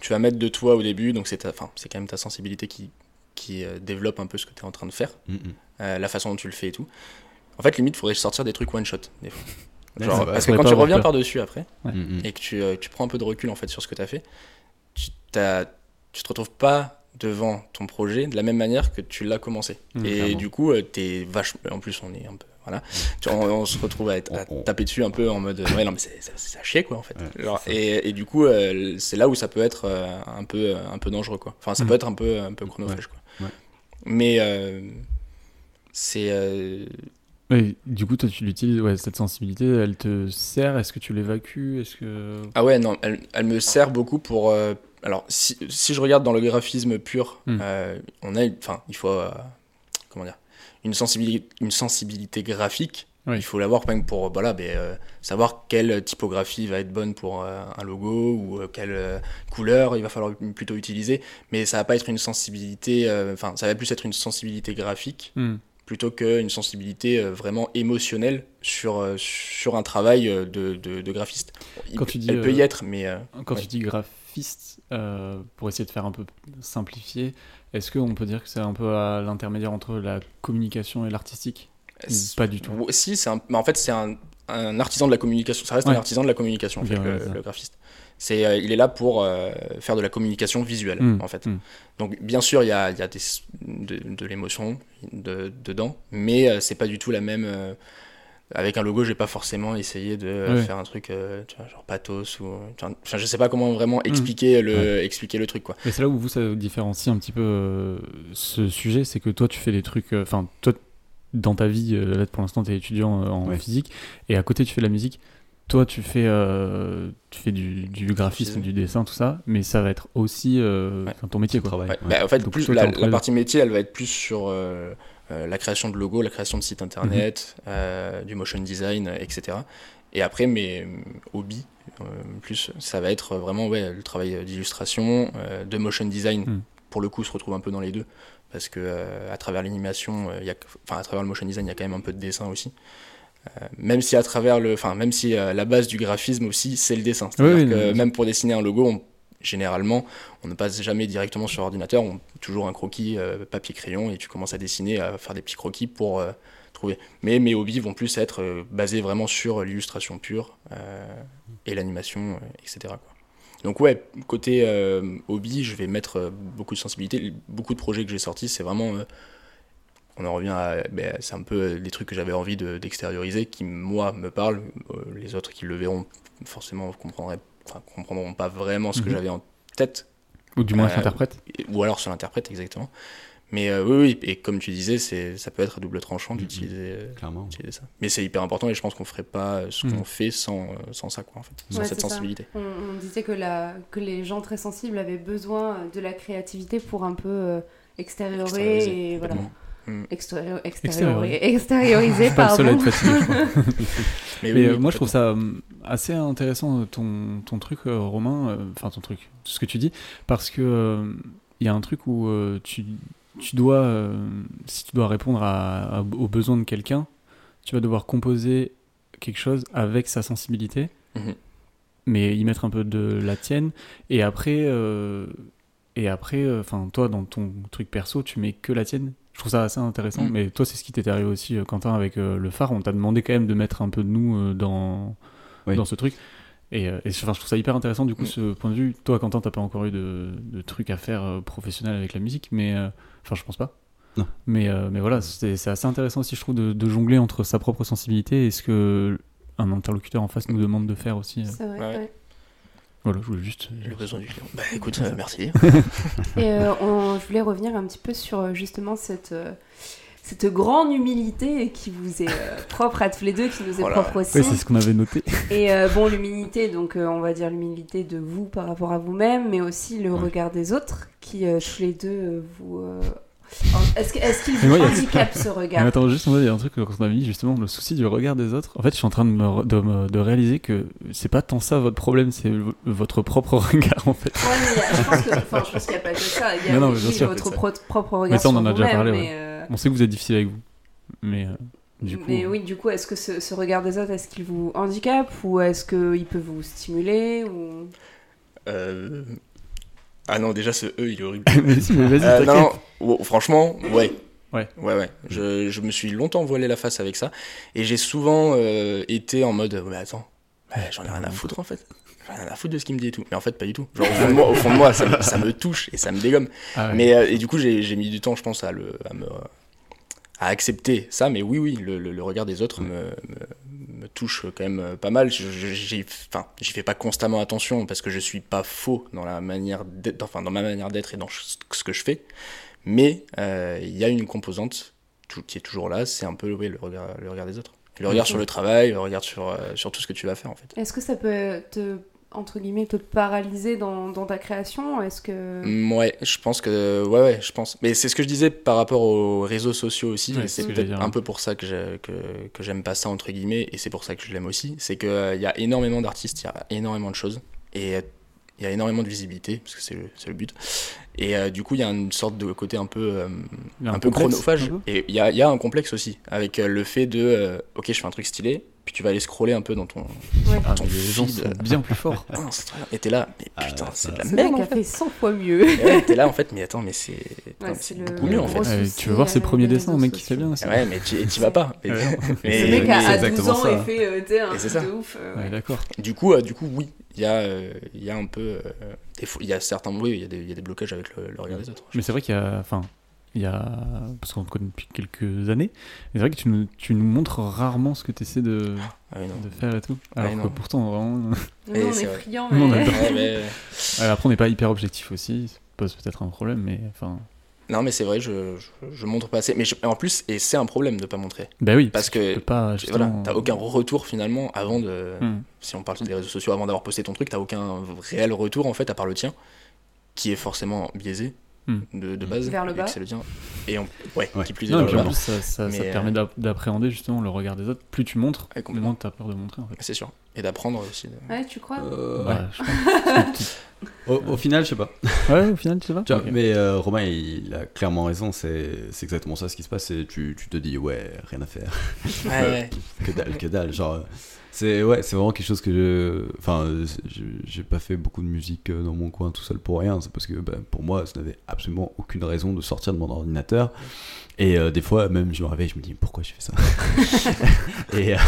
tu vas mettre de toi au début, donc c'est enfin, c'est quand même ta sensibilité qui, qui euh, développe un peu ce que tu es en train de faire, Mm, mm. euh, la façon dont tu le fais et tout. En fait, limite, il faudrait sortir des trucs one shot. Des fois. Ouais, Genre, vrai. parce que quand tu reviens par-dessus après Ouais. Mm, et que tu, euh, tu prends un peu de recul en fait sur ce que tu as fait, tu, t'as- tu te retrouves pas devant ton projet de la même manière que tu l'as commencé. Mmh, et clairement. du coup, euh, t'es vachement. En plus, on est un peu. Voilà. On, on se retrouve à, taper dessus un peu en mode. Ouais, non, mais c'est à chier quoi en fait. Ouais, Genre, c'est ça. et, et du coup, euh, c'est là où ça peut être euh, un, peu, un peu dangereux quoi. Enfin, ça Mmh. peut être un peu, un peu chronophage quoi. Ouais. Mais euh, c'est. euh, Ouais, du coup, toi, tu l'utilises, ouais, cette sensibilité, elle te sert? Est-ce que tu l'évacues? Est-ce que. Ah ouais, non, elle, elle me sert beaucoup pour. euh, alors, si, si je regarde dans le graphisme pur, euh, on a, enfin, il faut, euh, comment dire, une sensibilité, une sensibilité graphique. Oui. Il faut l'avoir même pour, voilà, ben, euh, savoir quelle typographie va être bonne pour euh, un logo ou euh, quelle couleur il va falloir plutôt utiliser. Mais ça va pas être une sensibilité, enfin, ça va plus être une sensibilité graphique Hmm. plutôt qu'une sensibilité vraiment émotionnelle sur, sur un travail de, de, de graphiste. Il Quand peut- tu dis, Elle peut y être, mais Quand Ouais. tu dis euh, pour essayer de faire un peu simplifié, est-ce qu'on peut dire que c'est un peu à l'intermédiaire entre la communication et l'artistique Pas du tout. ou- si, c'est un, en fait, c'est un, un artisan de la communication. Ça reste Ouais. un artisan de la communication, en fait, le, graphiste. C'est, euh, il est là pour euh, faire de la communication visuelle, Mm, en fait. mm. Donc, bien sûr, il y a, il y a des, de, de l'émotion de- dedans, mais c'est pas du tout la même. Avec un logo, j'ai pas forcément essayé de Ouais. faire un truc euh, tu vois, genre pathos ou. Enfin, je sais pas comment vraiment expliquer, le, expliquer le truc, quoi. Mais c'est là où vous, ça différencie un petit peu euh, ce sujet, c'est que toi, tu fais des trucs. euh, Enfin, toi, dans ta vie, euh, là, pour l'instant, tu es étudiant euh, en Ouais. physique, et à côté, tu fais de la musique. Toi, tu fais, euh, tu fais du, du graphisme, du dessin, tout ça, mais ça va être aussi euh, Ouais. ton métier, quoi. Travail. Ouais, Ouais. bah, en fait, Donc, plus toi, la, partie métier, elle va être plus sur la création de logos, la création de sites internet, Mhm. euh, du motion design, euh, etc. Et après, mes euh, hobbies, euh, plus, ça va être vraiment ouais, le travail d'illustration, euh, de motion design. Mhm. Pour le coup, se retrouve un peu dans les deux, parce que euh, à travers l'animation, euh, enfin à travers le motion design, il y a quand même un peu de dessin aussi. Euh, même si à travers le, enfin même si euh, la base du graphisme aussi, c'est le dessin. C'est-à-dire Oui, que même pour dessiner un logo, on- généralement, on ne passe jamais directement sur ordinateur, on toujours un croquis euh, papier crayon et tu commences à dessiner, à faire des petits croquis pour euh, trouver. Mais mes hobbies vont plus être euh, basés vraiment sur l'illustration pure et l'animation, etc. Donc ouais, côté hobby, je vais mettre beaucoup de sensibilité. Beaucoup de projets que j'ai sortis, c'est vraiment on en revient à. ben, c'est un peu des trucs que j'avais envie de- d'extérioriser qui, moi, me parlent. Les autres qui le verront, forcément, comprendraient, enfin, comprendront pas vraiment ce que Mhm. j'avais en tête. Ou du moins, Euh, l'interprète. Ou alors sur l'interprète, exactement. Mais euh, oui, oui, et comme tu disais, c'est, ça peut être à double tranchant Mhm. d'utiliser, euh, Clairement. d'utiliser ça. Mais c'est hyper important et je pense qu'on ferait pas euh, ce Mhm. qu'on fait sans, sans ça, quoi, en fait. Sans Ouais, cette sensibilité. On, on disait que, la, que les gens très sensibles avaient besoin de la créativité pour un peu euh, extérioriser Extérioriser, et voilà. Complètement. Mm. Extério- Extérioriser. extériori- extérioriser, Je suis pas le seul à pardon. être fatigué, je crois. Mais, Mais oui, euh, moi, je trouve ça hum, assez intéressant euh, ton, ton truc, euh, Romain, euh, enfin ton truc, ce que tu dis, parce que euh, il y a un truc où euh, tu, tu dois, euh, si tu dois répondre à, à- aux besoins de quelqu'un, tu vas devoir composer quelque chose avec sa sensibilité, Mhm. mais y mettre un peu de la tienne, et après, euh, et après, enfin toi dans ton truc perso, tu mets que la tienne. Je trouve ça assez intéressant, Mhm. mais toi c'est ce qui t'est arrivé aussi, euh, Quentin, avec euh, le phare. On t'a demandé quand même de mettre un peu de nous euh, dans Oui. dans ce truc. Et, et enfin, je trouve ça hyper intéressant du coup Mm. ce point de vue. Toi, Quentin, t'as pas encore eu de, de trucs à faire euh, professionnels avec la musique, mais euh, enfin, je pense pas. Non. Mais, euh, mais voilà, c'est assez intéressant aussi, je trouve, de, de jongler entre sa propre sensibilité et ce que un interlocuteur en face nous demande de faire aussi. C'est vrai, Ouais. ouais. Voilà, je voulais juste. Le besoin du client. Bah écoute, euh, merci. Et euh, on- je voulais revenir un petit peu sur euh, justement cette, euh, cette grande humilité qui vous est euh, propre à tous les deux, qui nous est Voilà. propre aussi. Oui, c'est ce qu'on avait noté. Et euh, bon, l'humilité, donc euh, on va dire l'humilité de vous par rapport à vous-même, mais aussi le Ouais. regard des autres, qui euh, tous les deux euh, vous. Euh, Est-ce qu'il y a- handicape ce Mais regard attends, juste, moi, il y a un truc quand on avait dit justement le souci du regard des autres. En fait, je suis en train de, me, de, me- de réaliser que c'est pas tant ça votre problème, c'est votre propre regard en fait. Ouais, mais a- je pense enfin, qu'il n'y a pas que ça. Il y a Non, non, mais aussi sûr, votre pro- propre regard Mais ça, on en a déjà parlé, ouais. euh, On sait que vous êtes difficile avec vous. Mais euh, du coup. mais oui, du coup, est-ce que ce, ce regard des autres, est-ce qu'il vous handicape ou est-ce qu'il peut vous stimuler ou... Euh, Ah non, déjà ce E, il est horrible. mais si, mais vas-y, Euh, non, non, oh, franchement, ouais. Ouais. Ouais, ouais. Je, je me suis longtemps voilé la face avec ça. Et j'ai souvent euh, été en mode, mais attends, j'en ai rien à foutre en fait. J'en ai rien à foutre de ce qu'il me dit et tout. Mais en fait, pas du tout. Genre, au fond de moi, au fond de moi ça, me, ça me touche et ça me dégomme. Ah ouais. Mais, euh, et du coup, j'ai j'ai mis du temps, je pense, à, le, à, me, à accepter ça. Mais oui, oui, le, le- le regard des autres me, me, me touche quand même euh, pas mal. J'y enfin, fais pas constamment attention parce que je suis pas faux dans, la manière enfin, dans ma manière d'être et dans ce que je fais. Mais euh, il y a une composante tout- qui est toujours là, c'est un peu oui, le, regard, le regard des autres. Le regard sur le travail, le regard sur, euh, sur tout ce que tu vas faire en fait. Est-ce que ça peut te, entre guillemets, te paralyser dans, dans ta création Est-ce que... Mm, Ouais, je pense que. Ouais, ouais, je pense. Mais c'est ce que je disais par rapport aux réseaux sociaux aussi. Ouais, c'est que peut-être un peu pour ça que j'ai- que, que j'aime pas ça, entre guillemets, et c'est pour ça que je l'aime aussi. C'est qu'il y a énormément d'artistes, il y a énormément de choses. Et, il y a énormément de visibilité, parce que c'est le, but. Et euh, du coup, il y a une sorte de côté un peu, euh, Il un peu complexe, chronophage. un peu Et il y a, il y a un complexe aussi, avec euh, le fait de, euh, ok, je fais un truc stylé, puis tu vas aller scroller un peu dans ton. Ouais. Ah, ton les gens sont bien plus forts. Ah. Et t'es là, mais Ah, putain, c'est de la merde. mec en a fait. fait 100 fois mieux. Et ouais, t'es là en fait, mais attends, mais c'est beaucoup mieux en fait. souci, tu veux voir ses euh, premiers des dessins, mec qui fait bien aussi. Ouais, mais tu, vas pas. Mais, Ouais. mais- Ce mec mais a, c'est à 12 exactement ans ça. et fait euh, un truc de ouf. euh, Ouais, ouais. d'accord. Du coup, euh, du coup, oui, il y a, euh, il y a un peu, euh, il y a certains, oui, il y a des, il y a des blocages avec le, le regard des autres. Mais c'est vrai qu'il y a. Enfin, il y a. Parce qu'on te connaît depuis quelques années. mais C'est vrai que tu nous, tu nous montres rarement ce que tu essaies de, Ah de faire et tout. Alors Ouais, que pourtant, vraiment. Nous, on est friands, mais-. Ouais, mais- après, on n'est pas hyper objectif aussi. Ça pose peut-être un problème, mais enfin. non, mais c'est vrai, je, je, je montre pas assez. Mais je- en plus, et c'est un problème de pas montrer. Bah oui, Parce tu que, peux pas. Voilà, justement- t'as aucun retour finalement avant de. Hmm. Si on parle des réseaux sociaux avant d'avoir posté ton truc, t'as aucun réel retour en fait à part le tien, qui est forcément biaisé Hmm. de, de base. Vers le bas. que c'est le tien. Et on, ouais, Ouais. qui plus est Non, et vers puis le en bas. plus, ça, ça, ça Mais, te euh, permet d'app- d'appréhender justement le regard des autres. Plus tu montres, Ouais, moins t'as peur de montrer en fait. C'est sûr. Et d'apprendre aussi. de- Ouais, tu crois? Euh, Ouais, je au, au final, je sais pas. ouais, au final, tu sais pas Tu vois. Mais euh, Romain, il a clairement raison. C'est c'est exactement ça ce qui se passe. C'est tu, tu te dis ouais, rien à faire. Ouais, ouais. que dalle, que dalle. Genre, c'est ouais, c'est vraiment quelque chose que je. Enfin, j'ai pas fait beaucoup de musique euh, dans mon coin tout seul pour rien. C'est parce que bah, pour moi, ça n'avait absolument aucune raison de sortir de mon ordinateur. Et euh, des fois, même, je me réveille, je me dis pourquoi je fais ça? Et euh,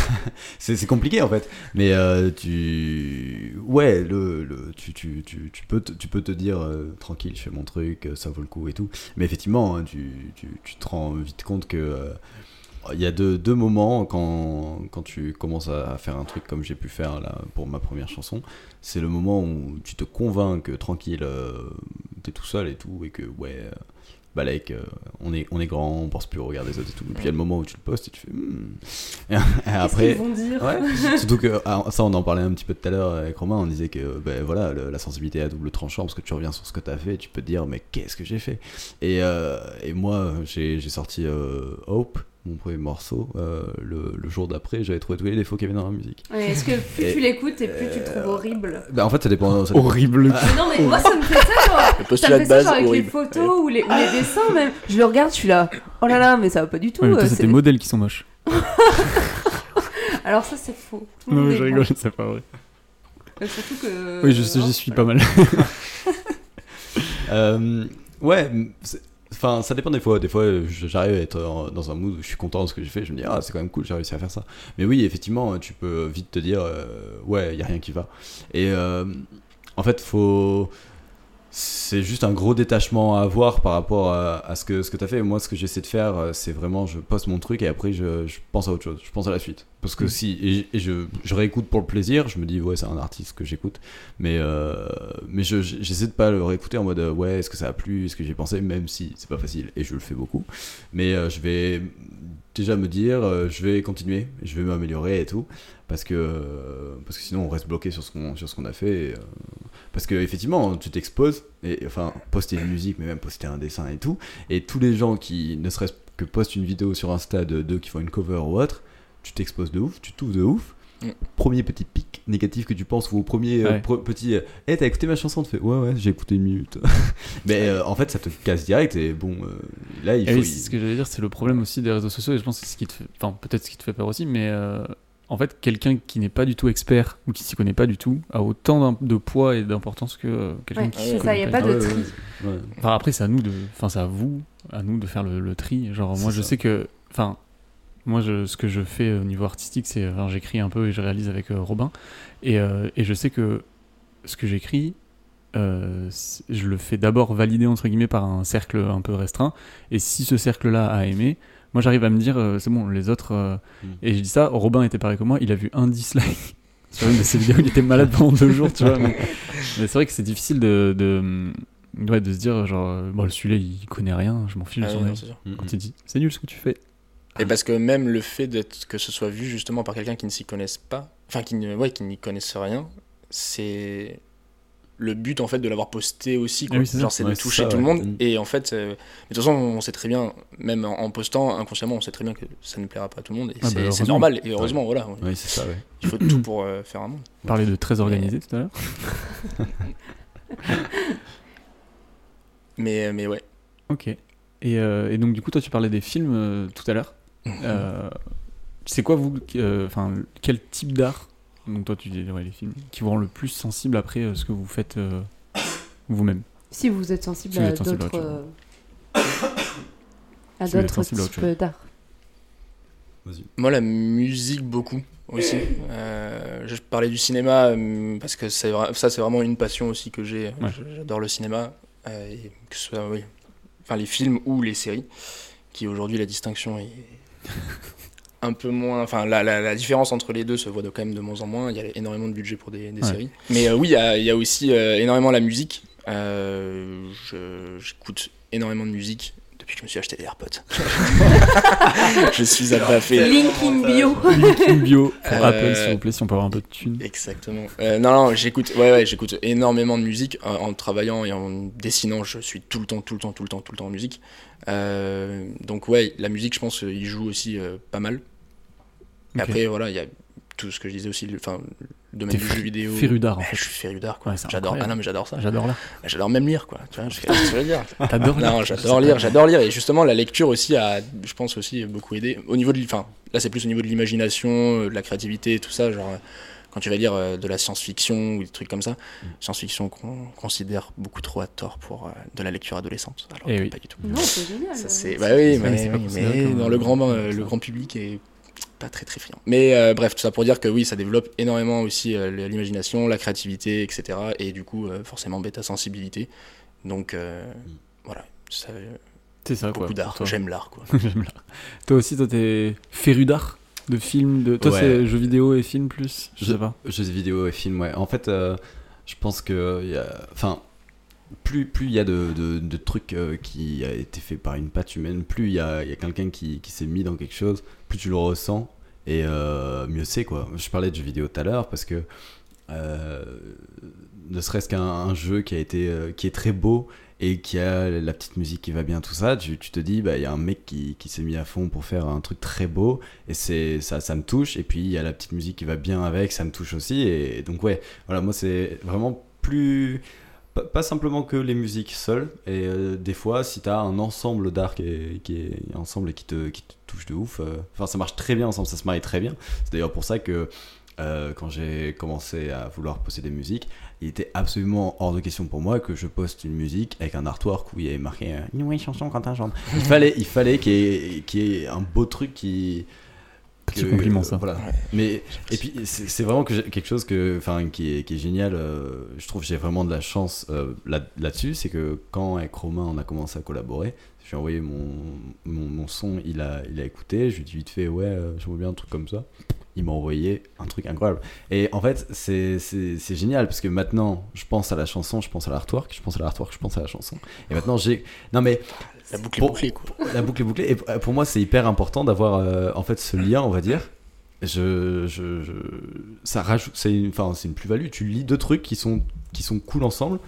c'est compliqué en fait. Mais euh, tu. Ouais, le, le, tu, tu, tu, tu, peux te, tu peux te dire euh, tranquille, je fais mon truc, euh, ça vaut le coup et tout. Mais effectivement, hein, tu, tu te rends vite compte que. Il y a deux, deux moments quand, quand tu commences à, faire un truc comme j'ai pu faire là pour ma première chanson. C'est le moment où tu te convaincs que tranquille, euh, t'es tout seul et tout, et que ouais, euh, Balek, euh, on, est, on est grand, on pense plus au regard des autres et tout. Et puis il y a le moment où tu le postes et tu fais. hmm. Et, après. vont dire Ouais, surtout que ah, ça on en parlait un petit peu tout à l'heure avec Romain, on disait que ben voilà le- la sensibilité à double tranchant parce que tu reviens sur ce que tu as fait et tu peux te dire mais qu'est-ce que j'ai fait? Et, euh, et moi j'ai j'ai sorti euh, Hope, mon premier morceau, euh, le, le jour d'après j'avais trouvé tous les défauts qu'il y avait dans la musique. Ouais, Est-ce que plus Et- tu l'écoutes et plus tu le euh, trouves horrible Bah en fait ça dépend. ça dépend. Horrible. Ah. Mais Non mais moi ça me fait ça genre Ça me fait ça genre avec horrible. les photos ou, les, ou les dessins même. Je le regarde, je suis là. Oh là là, mais ça va pas du tout. Ouais, euh, c'est tes modèles qui sont moches. Alors ça c'est faux. Tout Non, mais je rigole, c'est pas vrai. Euh, Surtout que. Oui, je j'y suis pas mal. Euh, ouais, enfin ça dépend des fois. Des fois euh, j'arrive à être en- dans un mood où je suis content de ce que j'ai fait. Je me dis ah c'est quand même cool, j'ai réussi à faire ça. Mais oui effectivement tu peux vite te dire euh, ouais il y a rien qui va. Et euh, en fait faut c'est juste un gros détachement à avoir par rapport à, à ce que ce que tu as fait. Moi, ce que j'essaie de faire, euh, c'est vraiment je poste mon truc et après je, je pense à autre chose. Je pense à la suite. Parce que Mm. si et, et je, je réécoute pour le plaisir, je me dis ouais c'est un artiste que j'écoute, mais euh, mais je- j'essaie de pas le réécouter en mode euh, ouais est-ce que ça a plu, est-ce que j'ai pensé, même si c'est pas facile et je le fais beaucoup. Mais euh, je vais déjà me dire euh, je vais continuer, je vais m'améliorer et tout parce que parce que sinon on reste bloqué sur ce qu'on qu'on a fait. et, parce que effectivement, tu t'exposes, et enfin, poster une musique, mais même poster un dessin et tout, et tous les gens qui, ne serait-ce que postent une vidéo sur Insta de d'eux qui font une cover ou autre, tu t'exposes de ouf, tu t'ouvres de ouf. Mm. Premier petit pic négatif que tu penses, ou au premier euh, petit, euh, hey, t'as écouté ma chanson, tu fais, ouais, ouais, j'ai écouté une minute. mais euh, en fait, ça te casse direct, et bon, euh, là, il Eh faut. oui, c'est ce que j'allais dire, c'est le problème aussi des réseaux sociaux, et je pense que c'est ce qui te fait, enfin peut-être ce qui te fait peur aussi, mais en fait, quelqu'un qui n'est pas du tout expert ou qui s'y connaît pas du tout a autant de poids et d'importance que euh, quelqu'un Ouais, qui c'est s'y ça, connaît y a pas de tri. ouais, ouais. Enfin après, c'est à nous de, enfin c'est à vous, à nous de faire le, le tri. Genre moi, je sais que, enfin moi, je, ce que je fais au niveau artistique, c'est, enfin, j'écris un peu et je réalise avec euh, Robin, et, euh, et je sais que ce que j'écris, euh, je le fais d'abord valider entre guillemets par un cercle un peu restreint, et si ce cercle-là a aimé, moi j'arrive à me dire, euh, c'est bon, les autres, euh, Mm. et je dis ça, Robin était pareil que moi, il a vu un dislike sur une de ses vidéos, il était malade pendant deux jours, tu vois, mais, mais c'est vrai que c'est difficile de, de, ouais, de se dire, genre, euh, bon, celui-là il connaît rien, je m'en fiche Ah non, c'est sûr. Mm, Quand il dit, c'est nul ce que tu fais. Et parce que même le fait d'être que ce soit vu justement par quelqu'un qui ne s'y connaisse pas, enfin qui ne, ouais, qui n'y connaisse rien, c'est le but en fait de l'avoir posté aussi. Quoi. Ah oui. Genre c'est Ouais, de toucher ça, tout le monde. Et en fait, euh, de toute façon, on sait très bien, même en, en postant inconsciemment, on sait très bien que ça ne plaira pas à tout le monde. Et Ah bah, c'est- normal. Et heureusement, voilà, Oui, c'est ça, il faut tout pour euh, faire un monde. Parler de très organisé tout à l'heure. mais, mais ouais. Ok. Et, euh, et donc, du coup, toi, tu parlais des films euh, tout à l'heure. Euh, c'est quoi, vous, euh, enfin, quel type d'art, donc toi, tu dis ouais, les films, qui vous rend le plus sensible après euh, ce que vous faites euh, vous-même Si vous êtes sensible Si vous à êtes sensible à d'autres autre euh, à Si d'autres types d'art. Moi, la musique, beaucoup aussi. Euh, je parlais du cinéma parce que ça, c'est vraiment une passion aussi que j'ai. Ouais. J'adore le cinéma, euh, et que ce soit oui, enfin, les films ou les séries, qui aujourd'hui la distinction est un peu moins. Enfin, la, la- la différence entre les deux se voit de, quand même de moins en moins. Il y a énormément de budget pour des, des Ouais. séries. Mais euh, oui, il y, a- il y a aussi euh, énormément la musique. Euh, je- J'écoute énormément de musique depuis que je me suis acheté des AirPods. je suis abaffé. Link in bio. Link bio pour Euh, Apple, s'il vous plaît, si on peut avoir un peu de thunes. Exactement. Euh, non, non, j'écoute, ouais, ouais, j'écoute énormément de musique en, en travaillant et en dessinant. Je suis tout le temps, tout le temps, tout le temps, tout le temps en musique. Euh, donc ouais, la musique, je pense, il joue aussi euh, pas mal. Et après, voilà, il y a tout ce que je disais aussi, le, enfin, le domaine du jeu vidéo. féru d'art, en fait. Je suis féru d'art, quoi. Ouais, j'adore. Ah non, mais j'adore ça. J'adore là. J'adore même lire, quoi. Tu vois, je veux dire. T'adores Non, j'adore lire, j'adore lire. Et justement, la lecture aussi a, je pense aussi, beaucoup aidé. Au niveau de, enfin, là, c'est plus au niveau de l'imagination, euh, de la créativité, tout ça. Genre, euh, quand tu vas lire euh, de la science-fiction ou des trucs comme ça, science-fiction qu'on considère beaucoup trop à tort pour euh, de la lecture adolescente. Alors, Eh que oui. pas du tout. Non, c'est génial. Ça, c'est, bah oui, mais mais, mais dans le grand, euh, le grand public est pas très très friand. Mais euh, bref, tout ça pour dire que oui, ça développe énormément aussi euh, l'imagination, la créativité, etc. Et du coup, euh, forcément, bêta sensibilité. Donc euh, voilà, ça, C'est ça, quoi. beaucoup pour d'art. toi. J'aime l'art, quoi. J'aime l'art. Toi aussi, toi, t'es féru d'art De films de... Toi, Ouais. c'est jeux vidéo et films plus Je sais pas. Jeux vidéo et films, ouais. En fait, euh, je pense que. il y a- Enfin. Plus plus il y a de, de, trucs euh, qui a été fait par une patte humaine, plus il y a, y a quelqu'un qui, qui s'est mis dans quelque chose, plus tu le ressens. Et euh, mieux c'est quoi. Je parlais de jeux vidéo tout à l'heure parce que euh, ne serait-ce qu'un un jeu qui a été qui est très beau et qui a la petite musique qui va bien tout ça, tu, tu te dis bah il y a un mec qui, qui s'est mis à fond pour faire un truc très beau et c'est ça ça me touche. Et puis il y a la petite musique qui va bien avec, ça me touche aussi. Et, donc ouais, voilà, moi c'est vraiment plus pas, simplement que les musiques seules et euh, des fois si t'as un ensemble d'art qui est, ensemble et qui te, qui te touche de ouf, euh, enfin ça marche très bien ensemble, ça se marie très bien. C'est d'ailleurs pour ça que euh, quand j'ai commencé à vouloir poster des musiques, il était absolument hors de question pour moi que je poste une musique avec un artwork où il y avait marqué une nouvelle chanson Quentin chante. Il fallait, il fallait qu'il y, qu'il y ait un beau truc qui. Petit que- compliment, ça. Voilà. Mais et puis c'est vraiment que j'ai- quelque chose que, enfin, qui est, qui est génial. euh, je trouve que j'ai vraiment de la chance euh, là- là-dessus, c'est que quand avec Romain on a commencé à collaborer, je lui ai envoyé mon, mon, mon son, il a, il a écouté, je lui ai dit vite fait ouais, euh, j'aimerais bien un truc comme ça. Il m'a envoyé un truc incroyable. Et en fait, c'est c'est- c'est génial parce que maintenant, je pense à la chanson, je pense à l'artwork, je pense à l'artwork, je pense à la chanson. Et maintenant, j'ai. Non, mais La boucle est bouclée, quoi. la boucle est bouclée. Et pour moi, c'est hyper important d'avoir euh, en fait ce lien, on va dire. Je, je, je- ça rajoute, c'est une, enfin, c'est une plus-value. Tu lis deux trucs qui sont, qui sont cool ensemble.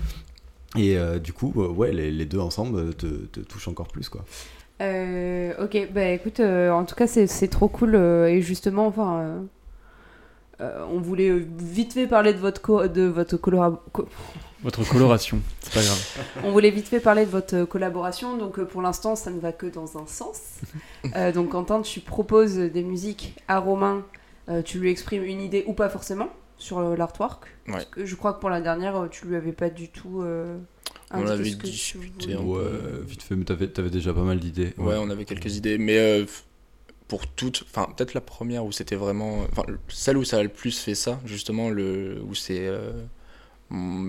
Et euh, du coup, euh, ouais, les, les deux ensemble te, te touchent encore plus, quoi. Euh, ok, bah écoute, euh, en tout cas c'est c'est trop cool euh, et justement, enfin, euh, on voulait vite fait parler de votre co- de votre collab- co- Votre coloration, c'est pas grave. on voulait vite fait parler de votre collaboration, donc euh, pour l'instant ça ne va que dans un sens. Euh, donc Quentin, tu proposes des musiques à Romain, euh, tu lui exprimes une idée ou pas forcément sur l'artwork. Ouais. Parce que je crois que pour la dernière, euh, tu lui avais pas du tout. euh, On avait ce que tu discuté peu. Ouais, vite fait, mais t'avais, t'avais déjà pas mal d'idées. Ouais, on avait quelques idées, mais euh, pour toutes, enfin peut-être la première où c'était vraiment, enfin celle où ça a le plus fait ça, justement le où c'est euh,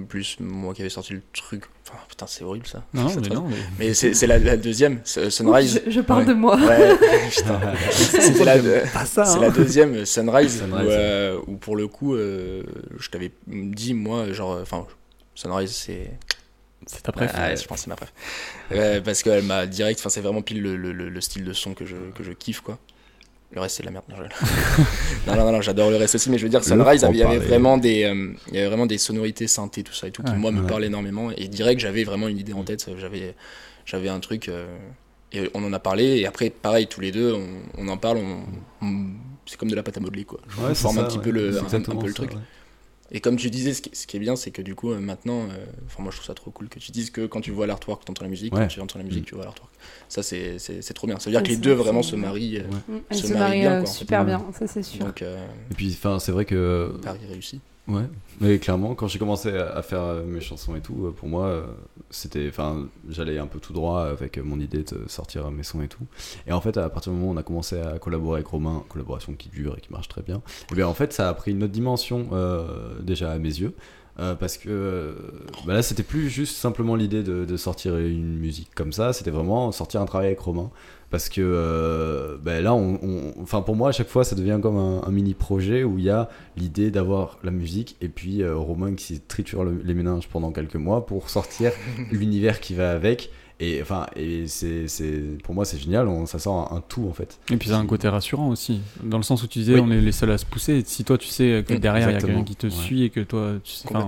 plus moi qui avais sorti le truc. Enfin putain c'est horrible ça. Non, mais non, mais... Mais c'est la, la deuxième, Sunrise. Je, je parle Ouais. de moi. Ouais, putain. La, c'est hein. la deuxième, Sunrise, Sunrise, où, ouais. euh, où pour le coup, euh, je t'avais dit moi, genre, enfin, Sunrise c'est C'est ta préf. ah, ouais, je pense que c'est ma préf. Parce qu'elle m'a direct, enfin c'est vraiment pile le, le- le- le style de son que je, que je kiffe quoi. Le reste c'est de la merde. Non, je- non, non, non, non, j'adore le reste aussi, mais je veux dire, Le Sunrise, il y avait vraiment des, euh, il y avait vraiment des sonorités synthé, tout ça et tout, qui Ouais. moi me Ouais. parlent énormément. Et direct, j'avais vraiment une idée en tête, j'avais, j'avais un truc, euh, et on en a parlé, et après, pareil, tous les deux, on, on en parle, on, on- c'est comme de la pâte à modeler quoi. C'est forme un petit peu le, un- un peu le truc. Et comme tu disais, ce qui, ce qui est bien, c'est que du coup, euh, maintenant, euh, enfin, moi je trouve ça trop cool que tu dises que quand tu vois l'artwork, tu entends la musique, Ouais. quand tu entends la musique, Mm. tu vois l'artwork. Ça, c'est c'est- c'est trop bien. Ça veut dire Ouais, que les deux vrai, vraiment se marient. euh, Mm, Elle se se marie marie bien, quoi, en fait. super Ouais. bien, ça c'est sûr. Donc, euh, Et puis, enfin, c'est vrai que Paris réussi. Ouais, mais clairement, quand j'ai commencé à faire euh, mes chansons et tout, euh, pour moi, euh, c'était, enfin, j'allais un peu tout droit avec mon idée de sortir mes sons et tout. Et en fait, à partir du moment où on a commencé à collaborer avec Romain, collaboration qui dure et qui marche très bien, et bien en fait, ça a pris une autre dimension déjà à mes yeux. Euh, parce que euh, bah là, c'était plus juste simplement l'idée de, de sortir une musique comme ça, c'était vraiment sortir un travail avec Romain. Parce que euh, bah là, on, on- enfin pour moi, à chaque fois, ça devient comme un, un mini projet où il y a l'idée d'avoir la musique et puis Romain qui se triture le- les méninges pendant quelques mois pour sortir l'univers qui va avec. Et enfin, et c'est, c'est, pour moi, c'est génial. on- ça sort un, un tout en fait. Et puis ça a un côté rassurant aussi, dans le sens où tu disais Oui. on est les seuls à se pousser. Et si toi tu sais que Mm, derrière il y a quelqu'un qui te Ouais. suit et que toi tu sais. Ouais.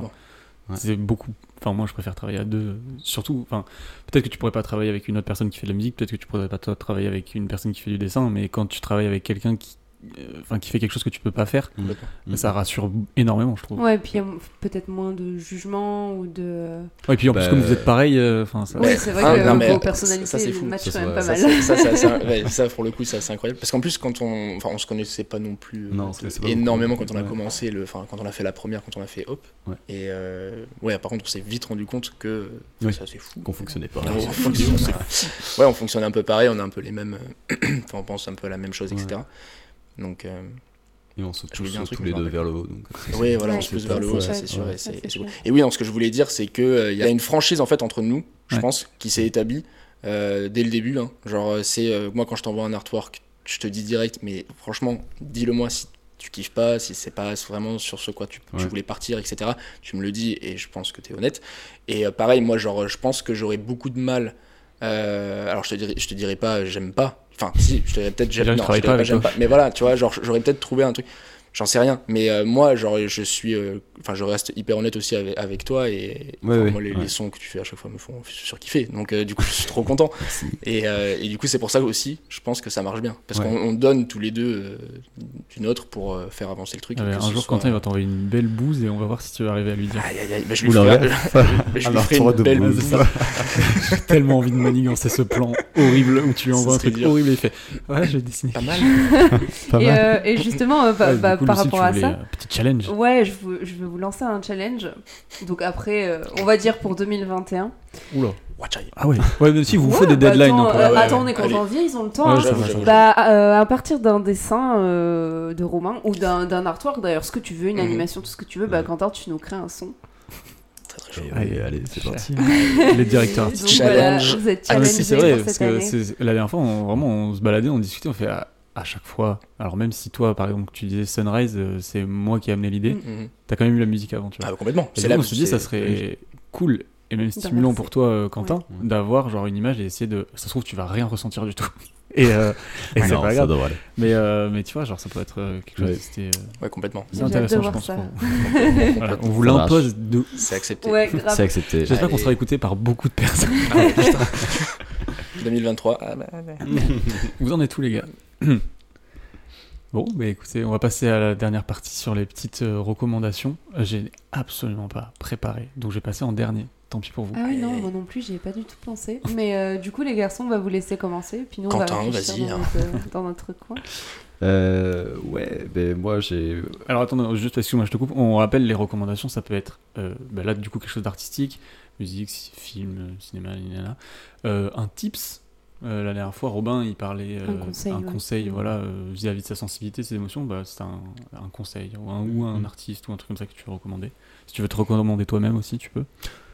c'est beaucoup. Enfin moi je préfère travailler à deux, surtout. Enfin peut-être que tu pourrais pas travailler avec une autre personne qui fait de la musique, peut-être que tu pourrais pas toi, travailler avec une personne qui fait du dessin, mais quand tu travailles avec quelqu'un qui, enfin qui fait quelque chose que tu peux pas faire. Mm. ça rassure énormément je trouve. Ouais, et puis il y a peut-être moins de jugement ou de. Ouais, et puis en plus Bah, comme vous êtes pareil, euh, enfin ça. Oui, c'est vrai Ah, que non, mais personnalités ça, c'est fou. Ça, quand même c'est pas mal. Ça, ça, ça, ça, ouais, ça, pour le coup, ça, c'est incroyable. Parce qu'en plus, quand on, enfin, on se connaissait pas non plus euh, Non, pas énormément beaucoup. quand on a Ouais. commencé, le, enfin, quand on a fait la première, quand on a fait Hop. Ouais. Et euh, ouais, par contre, on s'est vite rendu compte que Oui. ça, c'est fou. Qu'on fonctionnait pas. Ouais, on fonctionne un peu pareil, on a un peu les mêmes, euh, enfin, on pense un peu à la même chose, etc. Donc, euh, Et on se pousse tous les deux vers le haut. Donc, oui, voilà, on se pousse vers le haut, ça c'est sûr. Ouais, et oui, non, ce que je voulais dire, c'est que euh, il y a une franchise en fait entre nous, je Ouais. pense, qui s'est établie euh, dès le début. hein. Genre, euh, c'est euh, moi quand je t'envoie un artwork, je te dis direct, mais franchement, dis-le moi si tu kiffes pas, si c'est pas vraiment sur ce quoi tu, voulais partir, etc. Tu me le dis et je pense que tu es honnête. Et euh, pareil, moi, genre, je pense que j'aurais beaucoup de mal. euh, alors, je te dirais, je te dirais pas, j'aime pas. Enfin, si, je peut-être, j'aime non, je pas avec j'aime pas. Mais voilà, tu vois, genre, j'aurais peut-être trouvé un truc. J'en sais rien, mais euh, moi, genre, je suis, euh, enfin, je reste hyper honnête aussi avec, avec toi et Ouais, ouais, moi, les, ouais. les sons que tu fais à chaque fois me font surkiffer. Donc, euh, du coup, je suis trop content. Et, euh, et du coup, c'est pour ça aussi, je pense que ça marche bien, parce Ouais. qu'on on donne tous les deux euh, d'une autre pour euh, faire avancer le truc. Euh, un jour soit- Quentin il va t'envoyer une belle bouse et on va voir si tu vas arriver à lui dire. Aïe, aïe, aïe, bah, je lui ferai, l'inverse. je lui ferai une belle bouse. bouse. J'ai tellement envie de manigancer ce plan horrible où tu lui envoies un truc dur. horrible et fait Ouais, je vais dessiner. Pas mal. Pas Et, mal. euh, et justement, euh, bah, bah, par rapport tu à ça, euh, petit challenge. ouais, je, veux- je vais vous lancer un challenge. Donc après, euh, on va dire pour 2021. Oula. Watch out. Ah ouais. Ouais, mais si vous Ouais, faites des bah, deadlines. attends, hein, euh, ouais, attends, on est qu'en allez. janvier, ils ont le temps. Ouais, hein. ça. Bah, euh, à partir d'un dessin euh, de Romain ou d'un d'un artwork, d'ailleurs, ce que tu veux, une Mhm. animation, tout ce que tu veux, bah, Ouais. Quentin, tu nous crées un son. Et allez, allez, c'est parti. Les directeurs voilà, Challenge. vous êtes Ah, si, c'est vrai, pour parce cette que la dernière fois, on, vraiment, on se baladait, on discutait, on fait à, à chaque fois. Alors, même si toi, par exemple, tu disais Sunrise, euh, c'est moi qui ai amené l'idée, Mhm. t'as quand même eu la musique avant, tu vois. Ah, bah, complètement. C'est là, là on se dit, ça serait cool et même stimulant pour toi, euh, Quentin, Ouais. d'avoir genre une image et essayer de. Ça se trouve, tu vas rien ressentir du tout. Et, euh, et c'est pas ça grave. devrait aller. Mais, euh, mais tu vois, genre, ça peut être quelque chose. Ouais. de- C'était Ouais, complètement. c'est intéressant, je pense. ça. pour- Voilà, on vous l'impose de. C'est accepté. Ouais, C'est accepté. J'espère qu'on sera écouté par beaucoup de personnes. Ah, ouais, putain. 2023. Ah, bah, ouais. Vous en êtes tous les gars Bon, bah écoutez, on va passer à la dernière partie sur les petites euh, recommandations. Euh, J'ai absolument pas préparé, donc je vais passer en dernier. Tant pis pour vous. Ah oui, non, moi non plus, j'y ai pas du tout pensé. Mais euh, du coup, les garçons, on va vous laisser commencer. Puis nous, on Quentin, va réfléchir vas-y, dans, hein. notre, euh, dans notre coin. Euh, ouais, ben moi j'ai. Alors attendez, juste excuse-moi, je te coupe. On rappelle les recommandations, ça peut être euh, bah là du coup quelque chose d'artistique, musique, film, cinéma. Euh, un tips. Euh, la dernière fois, Robin, il parlait euh, Un conseil, ouais. conseil, voilà, euh, vis-à-vis de sa sensibilité, ses émotions. Bah, c'est un, un conseil ou un, ou un Mhm. artiste ou un truc comme ça que tu veux recommander. Si tu veux te recommander toi-même aussi, tu peux.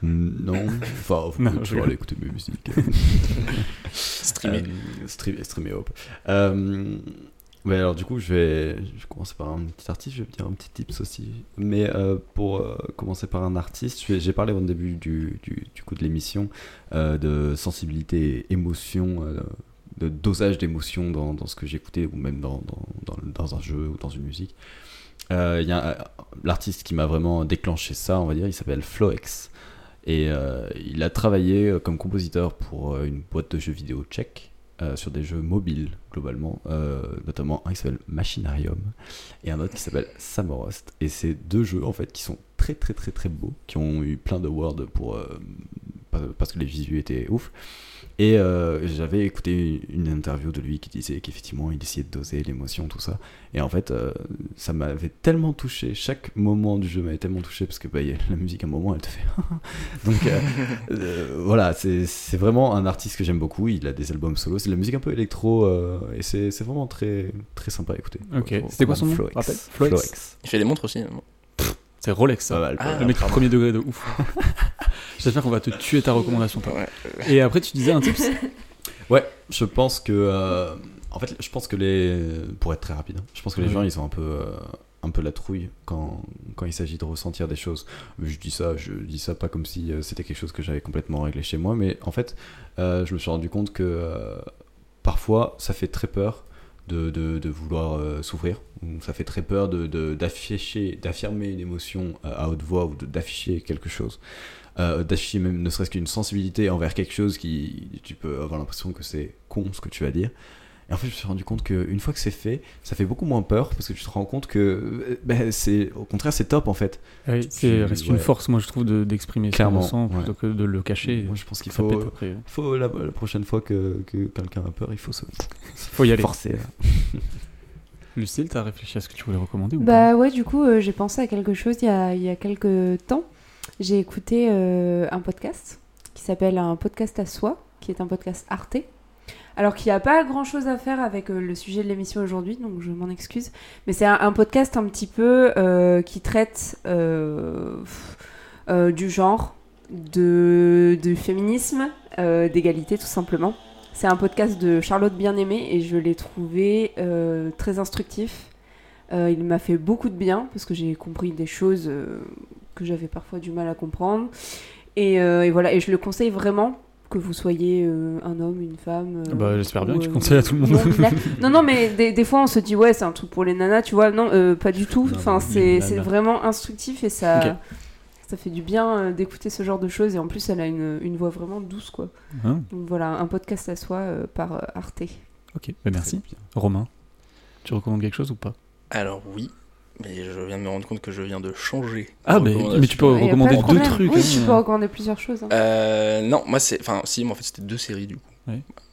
Non, enfin, faut Non, je toujours rigole. aller écouter mes musiques. Streamer. Euh, stream- streamer, hop. Ouais, alors du coup, je vais, je commencer par un petit artiste, je vais dire un petit tips aussi. Mais euh, pour euh, commencer par un artiste, j'ai parlé au début du, du, coup de l'émission euh, de sensibilité émotion, de dosage d'émotion dans, dans ce que j'écoutais ou même dans, dans, dans, un jeu ou dans une musique. Il y a l'artiste qui m'a vraiment déclenché ça, on va dire, il s'appelle Floex. Et il a travaillé comme compositeur pour une boîte de jeux vidéo tchèque euh, sur des jeux mobiles globalement, euh, notamment un qui s'appelle Machinarium et un autre qui s'appelle Samorost. Et c'est deux jeux en fait qui sont très très très très beaux, qui ont eu plein de words pour euh, parce que les visuels étaient ouf. Et euh, j'avais écouté une interview de lui qui disait qu'effectivement il essayait de doser l'émotion, tout ça. Et en fait, euh, ça m'avait tellement touché. Chaque moment du jeu m'avait tellement touché parce que bah, y a la musique à un moment elle te fait. Donc euh, euh, voilà, c'est c'est vraiment un artiste que j'aime beaucoup. Il a des albums solo, c'est de la musique un peu électro euh, et c'est c'est vraiment très très sympa à écouter. Ok. C'était quoi son nom Floex. Rappelle Floex. Floex. Il fait des montres aussi. hein. C'est Rolex, ça. Ah, le mec premier degré de ouf. J'espère qu'on va te tuer ta recommandation. toi. Ouais. Et après, tu disais un tips Ouais, je pense que. euh, en fait, je pense que les. Pour être très rapide, hein, je pense que les Oui. gens, ils ont un peu. euh, un peu la trouille quand, quand il s'agit de ressentir des choses. Je dis ça, je dis ça pas comme si euh, c'était quelque chose que j'avais complètement réglé chez moi, mais en fait, euh, je me suis rendu compte que euh, parfois, ça fait très peur de, de, de vouloir euh, s'ouvrir. ou Ça fait très peur de, d'affirmer une émotion à haute voix ou d'afficher quelque chose. Euh, d'afficher même ne serait-ce qu'une sensibilité envers quelque chose qui tu peux avoir l'impression que c'est con ce que tu vas dire et en fait je me suis rendu compte qu'une fois que c'est fait ça fait beaucoup moins peur parce que tu te rends compte que euh, ben, c'est au contraire c'est top en fait Oui, Tu- c'est reste une force, moi, je trouve, de- d'exprimer qu'on Clairement, ouais. plutôt que de le cacher. moi je pense qu'il faut après. faut la, la prochaine fois que, que quelqu'un a peur il faut se Faut y aller. forcer. Lucille, t'as réfléchi à ce que tu voulais recommander ou Bah ouais, du coup, euh, j'ai pensé à quelque chose il y a, il y a quelques temps. J'ai écouté euh, un podcast qui s'appelle Un podcast à soi, qui est un podcast Arte. Alors qu'il n'y a pas grand chose à faire avec euh, le sujet de l'émission aujourd'hui, donc je m'en excuse. Mais c'est un, podcast un petit peu euh, qui traite du genre, de, du féminisme, d'égalité tout simplement. C'est un podcast de Charlotte Bien-Aimée et je l'ai trouvé très instructif. Il m'a fait beaucoup de bien parce que j'ai compris des choses que j'avais parfois du mal à comprendre. Et, euh, et voilà, et je le conseille vraiment que vous soyez euh, un homme, une femme. euh, Bah, j'espère bien que tu conseilles à tout le monde. non, non, mais des, des fois on se dit ouais, c'est un truc pour les nanas, tu vois. Non, euh, pas du tout. Non, Enfin, non, c'est vraiment instructif et ça, ça fait du bien d'écouter ce genre de choses. Et en plus, elle a une, une voix vraiment douce, quoi. Hein Donc voilà, un podcast à soi euh, par Arte. ok, bah, merci. Romain, tu recommandes quelque chose ou pas? Alors oui, mais je viens de me rendre compte que je viens de changer. Ah, mais, mais tu peux Ouais, recommander de deux problème. trucs. Oui, hein. tu peux recommander plusieurs choses. hein. Euh, non, moi c'est. Enfin, si, mais en fait c'était deux séries du coup.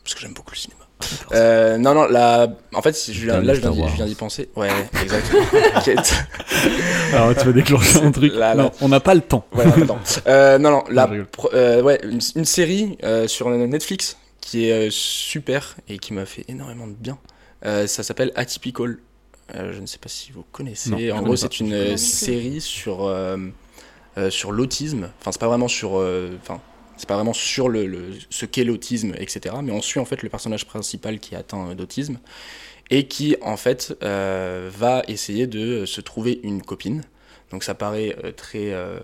Parce que j'aime beaucoup le cinéma. Euh, non, non, là. En fait, je viens, là je viens, d'y- Wars. je viens d'y penser. Ouais, exactement. T'inquiète. Alors, tu vas déclencher un truc. Là, là. Non, on n'a pas le temps. Ouais, non. Euh, non, non, la, pro- euh, ouais, une, une série euh, sur Netflix qui est euh, super et qui m'a fait énormément de bien. Euh, ça s'appelle Atypical. Euh, je ne sais pas si vous connaissez. Non, en gros, c'est une euh, série sur euh, euh, sur l'autisme. Enfin, c'est pas vraiment sur. euh, Enfin, c'est pas vraiment sur le, le- ce qu'est l'autisme, etc. Mais on suit en fait le personnage principal qui est atteint d'autisme et qui en fait euh, va essayer de se trouver une copine. Donc ça paraît euh, très euh,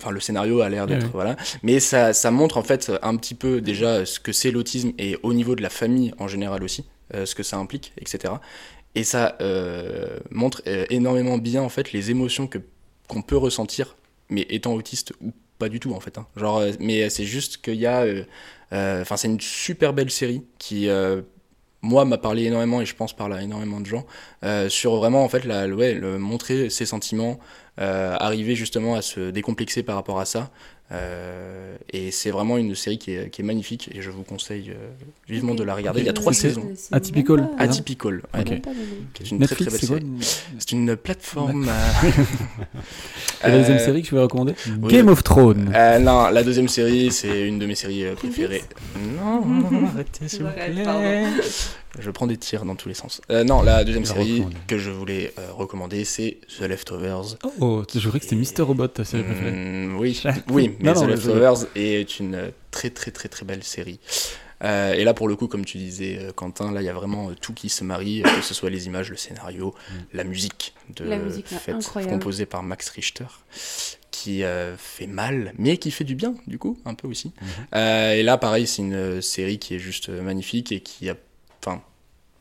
enfin le scénario a l'air d'être voilà mais ça, ça montre en fait un petit peu déjà ce que c'est l'autisme et au niveau de la famille en général aussi euh, ce que ça implique etc et ça euh, montre euh, énormément bien en fait les émotions qu'on peut ressentir mais étant autiste ou pas du tout en fait hein. genre euh, mais c'est juste qu'il y a enfin c'est une super belle série qui moi m'a parlé énormément et je pense parle à énormément de gens sur vraiment en fait la, ouais, montrer ses sentiments arriver justement à se décomplexer par rapport à ça Euh, et c'est vraiment une série qui est, qui est magnifique et je vous conseille euh, vivement de la regarder il y a trois saisons Atypical. pas- Atypical ouais, qui est une Netflix, très c'est très quoi belle série c'est une plateforme euh, Et la deuxième série que tu veux recommander oui. Game of Thrones. euh, non, la deuxième série, c'est une de mes séries préférées. Non, arrêtez s'il vous plaît. pardon. Je prends des tirs dans tous les sens. Euh, non, la deuxième Je série recommande. que je voulais euh, recommander, c'est The Leftovers. Oh, je croyais que c'était Mister Robot, ta série préférée. Mm, oui, oui, mais Non, The Leftovers est une euh, très très très très belle série. Euh, et là, pour le coup, comme tu disais, euh, Quentin, là, il y a vraiment tout qui se marie, que ce soit les images, le scénario, la musique, de, La musique, là, incroyable. composée par Max Richter, qui euh, fait mal, mais qui fait du bien, du coup, un peu aussi. Euh, et là, pareil, c'est une série qui est juste magnifique et qui a, enfin,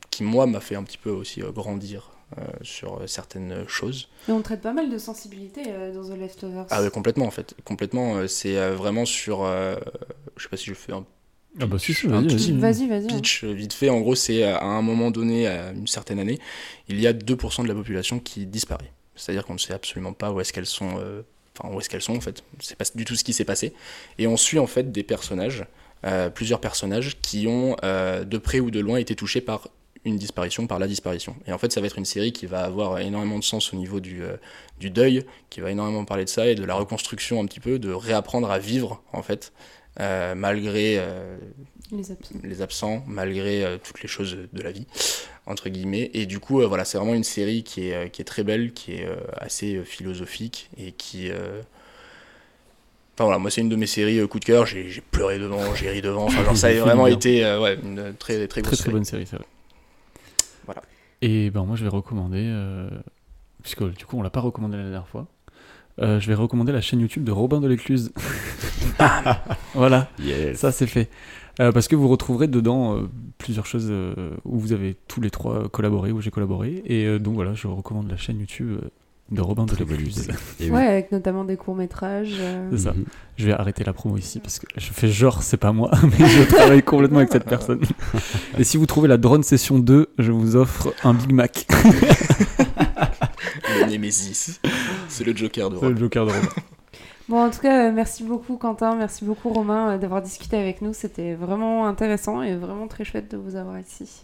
qui moi m'a fait un petit peu aussi euh, grandir euh, sur certaines choses. Mais on traite pas mal de sensibilité euh, dans The Leftovers. Ah ouais, complètement en fait, complètement. euh, c'est euh, vraiment sur, euh, je sais pas si je fais un Ah bah si, si, Un vas-y, vas-y. Vas-y, vas-y. pitch vite fait. En gros, c'est à un moment donné, à une certaine année, il y a 2% de la population qui disparaît. C'est-à-dire qu'on ne sait absolument pas où est-ce qu'elles sont. euh, Enfin, où est-ce qu'elles sont en fait. C'est pas du tout ce qui s'est passé. Et on suit en fait des personnages, euh, plusieurs personnages qui ont euh, de près ou de loin été touchés par une disparition, par la disparition. Et en fait, ça va être une série qui va avoir énormément de sens au niveau du, euh, du deuil, qui va énormément parler de ça et de la reconstruction un petit peu, de réapprendre à vivre en fait, euh, malgré euh, Les absents. les absents, malgré euh, toutes les choses de la vie, entre guillemets. Et du coup, euh, voilà, c'est vraiment une série qui est, qui est très belle, qui est euh, assez philosophique et qui. euh, Enfin voilà, moi c'est une de mes séries euh, coup de cœur, j'ai pleuré devant, j'ai ri devant, enfin genre ça a vraiment été euh, ouais, une très très Très très série. bonne série, c'est vrai. Voilà. Et ben moi je vais recommander, euh, puisque du coup on l'a pas recommandé la dernière fois, euh, je vais recommander la chaîne YouTube de Robin de l'Écluse. voilà, Yes. ça c'est fait. Euh, parce que vous retrouverez dedans euh, plusieurs choses où vous avez tous les trois collaboré, où j'ai collaboré. Et donc voilà, je recommande la chaîne YouTube de Robin de oui. Ouais, avec notamment des courts-métrages. euh, C'est ça. Mhm. Je vais arrêter la promo ici parce que je fais genre c'est pas moi, mais je travaille complètement avec cette personne. Et si vous trouvez la drone session 2, je vous offre un Big Mac. Le Nemesis, c'est le Joker de C'est le. Joker de Robin. Bon, en tout cas, euh, merci beaucoup Quentin, merci beaucoup Romain euh, d'avoir discuté avec nous. C'était vraiment intéressant et vraiment très chouette de vous avoir ici.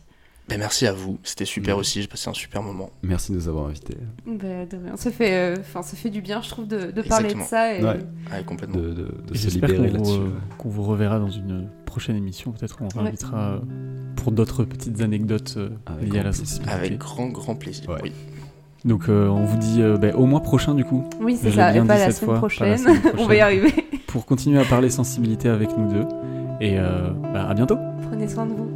Ben, merci à vous, c'était super Mhm. aussi, j'ai passé un super moment. Merci de nous avoir invités. Bah, de rien. Ça fait, euh, enfin, ça fait du bien, je trouve, de, de parler de ça. Et... Ouais. Ouais, complètement. De, de, de Et se J'espère libérer qu'on là-dessus. vous, qu'on vous reverra dans une prochaine émission. Peut-être qu'on Ouais. invitera euh, pour d'autres petites anecdotes euh, Avec liées à la sensibilité. Avec grand grand plaisir. Ouais. Oui. Donc euh, on vous dit euh, ben, au mois prochain du coup, Oui, c'est ça, et pas la semaine fois, pas la prochaine. On va y arriver. pour continuer à parler sensibilité avec nous deux. Et euh, bah, à bientôt Prenez soin de vous.